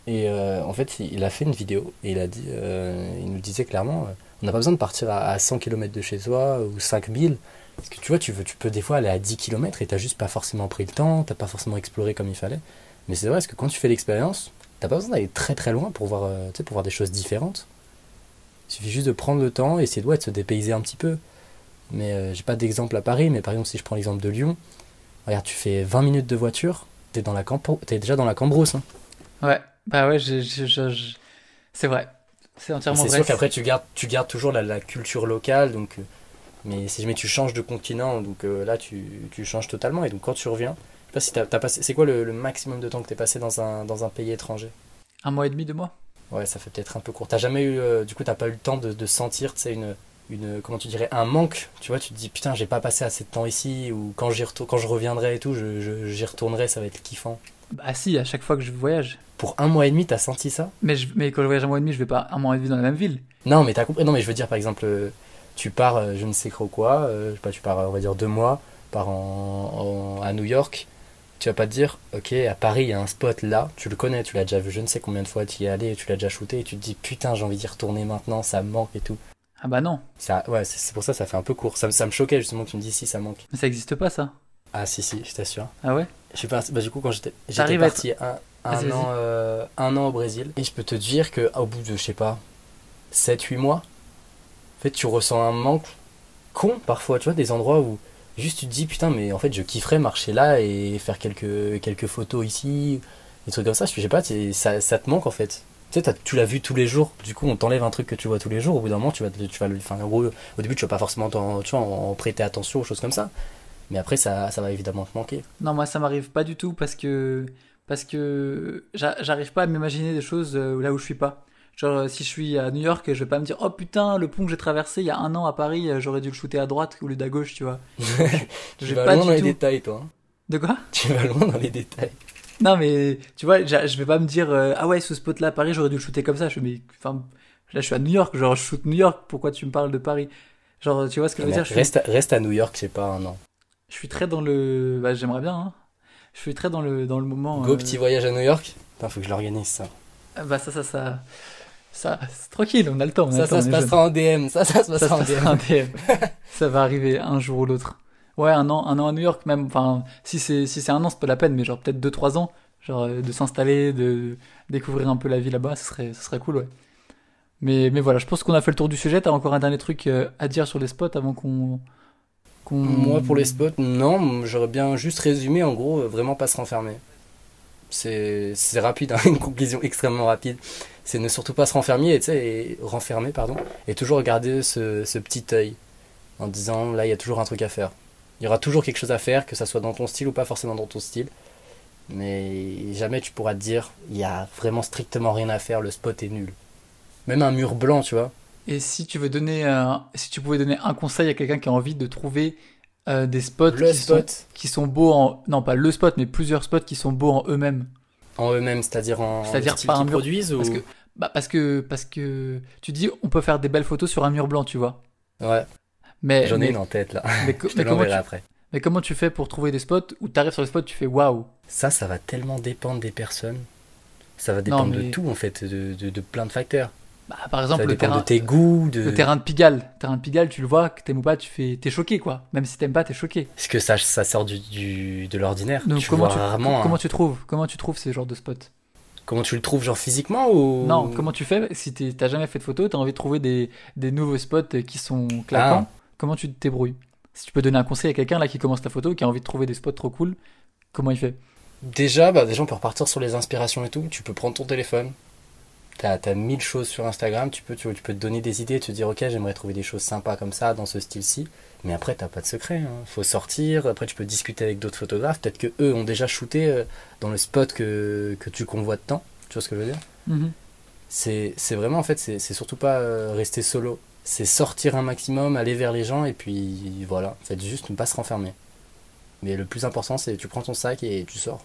Et euh, en fait, il a fait une vidéo et il a dit, euh, il nous disait clairement, on n'a pas besoin de partir à, à 100 km de chez soi ou 5000 parce que tu vois, tu, veux, tu peux des fois aller à 10 km et t'as juste pas forcément pris le temps, t'as pas forcément exploré comme il fallait. Mais c'est vrai, parce que quand tu fais l'expérience, t'as pas besoin d'aller très très loin pour voir, euh, pour voir des choses différentes. Il suffit juste de prendre le temps et essayer de, de se dépayser un petit peu. Mais euh, j'ai pas d'exemple à Paris, mais par exemple, si je prends l'exemple de Lyon, regarde, tu fais 20 minutes de voiture, t'es, dans la es déjà dans la Cambrousse. Hein. Ouais, bah ouais, c'est vrai. C'est entièrement vrai. C'est sûr qu'après, tu gardes, tu gardes toujours la, la culture locale, donc. Euh, mais si jamais tu changes de continent, donc euh, là tu, tu, changes totalement. Et donc quand tu reviens, je sais pas si t'as, as passé. C'est quoi le, maximum de temps que tu es passé dans un, dans un pays étranger? Un mois et demi, deux mois Ouais, ça fait peut-être un peu court. T'as jamais eu. Euh, du coup, t'as pas eu le temps de, de sentir une, une comment tu dirais un manque? Tu vois tu te dis putain j'ai pas passé assez de temps ici ou quand j'y retour- quand je reviendrai et tout je, je- j'y retournerai ça va être kiffant Bah si, à chaque fois que je voyage. pour un mois et demi t'as senti ça? Mais, je, mais quand je voyage un mois et demi, je vais pas un mois et demi dans la même ville. non mais t'as compris non mais je veux dire par exemple euh, tu pars euh, je ne sais trop quoi euh, je sais pas tu pars on va dire deux mois pars en, en- à New York tu vas pas te dire ok à Paris il y a un spot là tu le connais tu l'as déjà vu je ne sais combien de fois tu y es allé tu l'as déjà shooté et tu te dis putain j'ai envie d'y retourner maintenant ça me manque et tout. Ah bah non, ça ouais c'est pour ça ça fait un peu court. Ça, me- ça me choquait justement que tu me dis si ça manque. Mais ça existe pas ça. ah si si je t'assure. Ah ouais? Je suis parti, bah, du coup, quand j'étais j'étais parti un, un an, euh, un an au Brésil, et je peux te dire que au bout de, je sais pas, 7-8 mois, en fait, tu ressens un manque con parfois, tu vois, des endroits où juste tu te dis, putain, mais en fait, je kifferais marcher là et faire quelques, quelques photos ici, des trucs comme ça. Je sais pas, ça, te manque en fait. Tu sais, tu l'as vu tous les jours, du coup, on t'enlève un truc que tu vois tous les jours, au bout d'un moment, tu vas, tu vas. Enfin, en au début, tu vas pas forcément tu en, en prêter attention aux choses comme ça. Mais après, ça, ça va évidemment te manquer. Non, moi ça m'arrive pas du tout parce que parce que j'a- j'arrive pas à m'imaginer des choses euh, là où je suis pas. Genre euh, si je suis à New York, je vais pas me dire oh putain le pont que j'ai traversé il y a un an à Paris, euh, j'aurais dû le shooter à droite au lieu d'à gauche, tu vois. Tu vas pas loin dans du les tout. détails, toi. hein. De quoi? Tu vas loin dans les détails. Non mais tu vois, je vais pas me dire euh, ah ouais ce spot là à Paris j'aurais dû le shooter comme ça. Je mais enfin là je suis à New York, genre je shoot New York, pourquoi tu me parles de Paris? Genre tu vois ce que je veux Mais dire je suis, reste, reste à New York, c'est pas un an. je suis très dans le bah j'aimerais bien hein. Je suis très dans le dans le moment. Go euh, petit voyage à New York? Putain, faut que je l'organise ça. Ah Bah ça, ça, ça, ça, c'est tranquille, on a le temps. On a Ça, le temps, ça on se passera en DM. Ça, ça se. Ça passera se en passera DM. ça va arriver un jour ou l'autre. Ouais, un an, un an à New York même. Enfin, si c'est si c'est un an, c'est pas la peine, mais genre peut-être deux trois ans, genre euh, de s'installer, de découvrir un peu la vie là-bas, ce serait, ce serait cool, ouais. Mais mais voilà, je pense qu'on a fait le tour du sujet. T'as encore un dernier truc euh, à dire sur les spots avant qu'on qu'on. Moi, pour les spots, non. J'aurais bien juste résumé, en gros, euh, vraiment pas se renfermer. C'est c'est rapide, hein, une conclusion extrêmement rapide. C'est ne surtout pas se renfermer, et, tu sais, et renfermer, pardon, et toujours regarder ce, ce petit œil en disant là, il y a toujours un truc à faire. Il y aura toujours quelque chose à faire, que ça soit dans ton style ou pas forcément dans ton style. Mais jamais tu pourras te dire il y a vraiment strictement rien à faire, le spot est nul. Même un mur blanc, tu vois. Et si tu veux donner, un- si tu pouvais donner un conseil à quelqu'un qui a envie de trouver euh, des spots qui sont qui sont beaux en non pas le spot mais plusieurs spots qui sont beaux en eux-mêmes en eux-mêmes, c'est-à-dire en C'est-à-dire le pas qu'ils mur- produisent ou parce que bah parce que parce que tu dis on peut faire des belles photos sur un mur blanc tu vois Ouais, mais j'en ai mais, une en tête là. mais, co- Je te mais comment tu, après. mais comment tu fais pour trouver des spots où tu arrives sur les spots tu fais waouh Ça, ça va tellement dépendre des personnes. Ça va Non, dépendre mais- de tout en fait, de, de, de plein de facteurs. Bah, par exemple le terrain de tes goûts, de le terrain de Pigalle le terrain de Pigalle tu le vois que t'aimes ou pas tu fais t'es choqué quoi même si t'aimes pas t'es choqué Est-ce que ça, ça sort du, du- de l'ordinaire? Donc Tu comment vois tu rarement. comment hein. tu trouves comment tu trouves ces genres de spots? Comment tu le trouves, genre physiquement ou? Non, comment tu fais si t'as jamais fait de photo, t'as envie de trouver des, des nouveaux spots qui sont claquants, Ah. comment tu te débrouilles? Si tu peux donner un conseil à quelqu'un là qui commence ta photo, qui a envie de trouver des spots trop cool, comment il fait? Déjà, bah, déjà, on peut repartir sur les inspirations et tout. Tu peux prendre ton téléphone. T'as as mille choses sur Instagram. Tu peux, tu, tu peux te donner des idées, te dire, ok, j'aimerais trouver des choses sympas comme ça, dans ce style-ci. Mais après, t'as pas de secret. Hein. Faut sortir. Après, tu peux discuter avec d'autres photographes. Peut-être que eux ont déjà shooté euh, dans le spot que, que tu convoites tant. Tu vois ce que je veux dire? Mhm. C'est c'est vraiment, en fait, c'est surtout pas euh, rester solo. C'est sortir un maximum, aller vers les gens et puis voilà. Faites juste ne pas se renfermer. Mais le plus important, c'est tu prends ton sac et tu sors.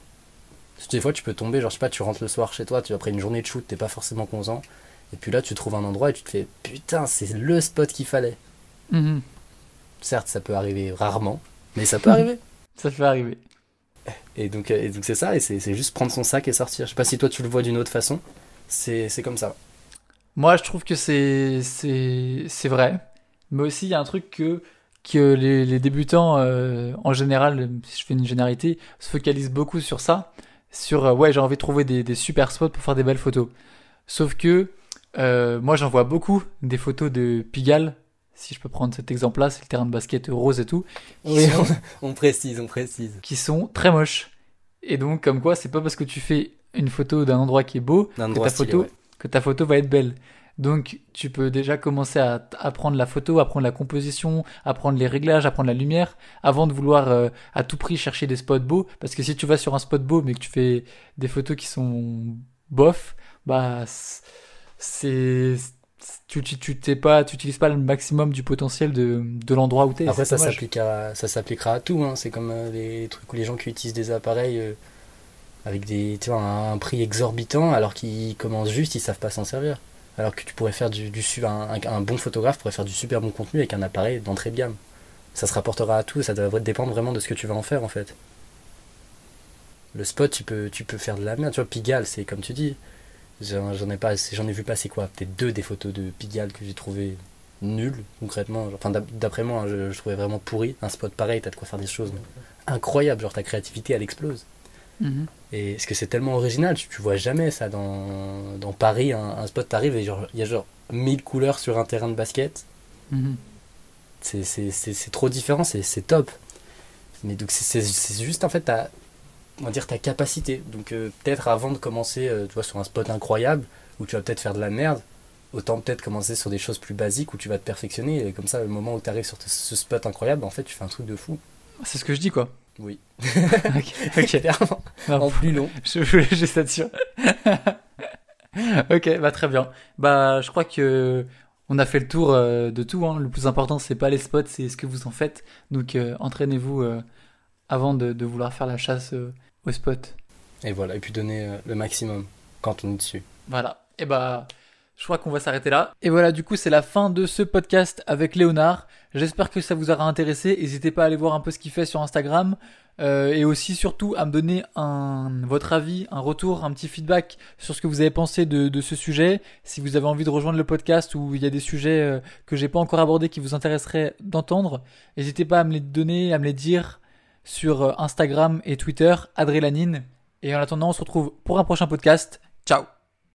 Parce que des fois, tu peux tomber, genre, je sais pas, tu rentres le soir chez toi, tu après une journée de shoot, t'es pas forcément content. Et puis là, tu trouves un endroit et tu te fais putain, c'est le spot qu'il fallait. Mhm. Certes, ça peut arriver rarement, mais ça peut arriver. Ça peut arriver. Et donc, et donc c'est ça, et c'est juste prendre son sac et sortir. Je sais pas si toi tu le vois d'une autre façon. C'est comme ça. Moi, je trouve que c'est vrai, mais aussi il y a un truc que que les, les débutants euh, en général, si je fais une généralité, se focalisent beaucoup sur ça, sur euh, ouais j'ai envie de trouver des, des super spots pour faire des belles photos. Sauf que euh, moi j'en vois beaucoup des photos de Pigalle, si je peux prendre cet exemple-là, c'est le terrain de basket rose et tout, Oui, sont- on, précise, on précise. qui sont très moches. Et donc comme quoi c'est pas parce que tu fais une photo d'un endroit qui est beau D'un que endroit ta stylé, photo ouais. que ta photo va être belle. Donc tu peux déjà commencer à apprendre la photo, apprendre la composition, apprendre les réglages, apprendre la lumière, avant de vouloir euh, à tout prix chercher des spots beaux. Parce que si tu vas sur un spot beau mais que tu fais des photos qui sont bof, bah c'est tu tu tu t'es pas tu utilises pas le maximum du potentiel de, de l'endroit où. Après, ça dommage. s'appliquera, ça s'appliquera à tout. Hein. C'est comme euh, les trucs où les gens qui utilisent des appareils euh, avec des, tu vois, un, un prix exorbitant, alors qu'ils commencent juste, ils savent pas s'en servir. Alors que tu pourrais faire du, du un, bon photographe pourrait faire du super bon contenu avec un appareil d'entrée de gamme. Ça se rapportera à tout. Ça devrait dépendre vraiment de ce que tu vas en faire en fait. Le spot, tu peux, faire de la merde. Tu vois, Pigalle, c'est comme tu dis. J'en ai pas, j'en vu quoi? Peut-être deux des photos de Pigalle que j'ai trouvé nulles concrètement. Enfin, d'ap- d'après moi, hein, je, je trouvais vraiment pourri. Un spot pareil, t'as de quoi faire des choses incroyables. Genre ta créativité, elle explose. Mhm. Et parce que c'est tellement original, tu, tu vois jamais ça dans, dans Paris. Un, un spot t'arrive et il y a genre 1000 couleurs sur un terrain de basket. Mhm. C'est trop différent, c'est top. Mais donc c'est- juste en fait ta, on va dire ta capacité. Donc euh, peut-être avant de commencer, euh, tu vois, sur un spot incroyable où tu vas peut-être faire de la merde, autant peut-être commencer sur des choses plus basiques où tu vas te perfectionner. Et comme ça, le moment où tu arrives sur ce spot incroyable, en fait, tu fais un truc de fou. C'est ce que je dis quoi. Oui. ok. ok. Clairement. Non, En plus long. Je voulais juste être sûr. ok, bah très bien. Bah je crois que on a fait le tour euh, de tout. hein. Le plus important c'est pas les spots, c'est ce que vous en faites. Donc euh, entraînez-vous euh, avant de, de vouloir faire la chasse au spot. Et voilà, et puis donner euh, le maximum quand on est dessus. Voilà. Et bah je crois qu'on va s'arrêter là. Et voilà, du coup c'est la fin de ce podcast avec Léonard. J'espère que ça vous aura intéressé. N'hésitez pas à aller voir un peu ce qu'il fait sur Instagram. Euh, et aussi surtout à me donner votre avis, un retour, un petit feedback sur ce que vous avez pensé de, de ce sujet. Si vous avez envie de rejoindre le podcast ou il y a des sujets euh, que j'ai pas encore abordés qui vous intéresseraient d'entendre, n'hésitez pas à me les donner, à me les dire sur euh, Instagram et Twitter, Adrélanine. Et en attendant, on se retrouve pour un prochain podcast. Ciao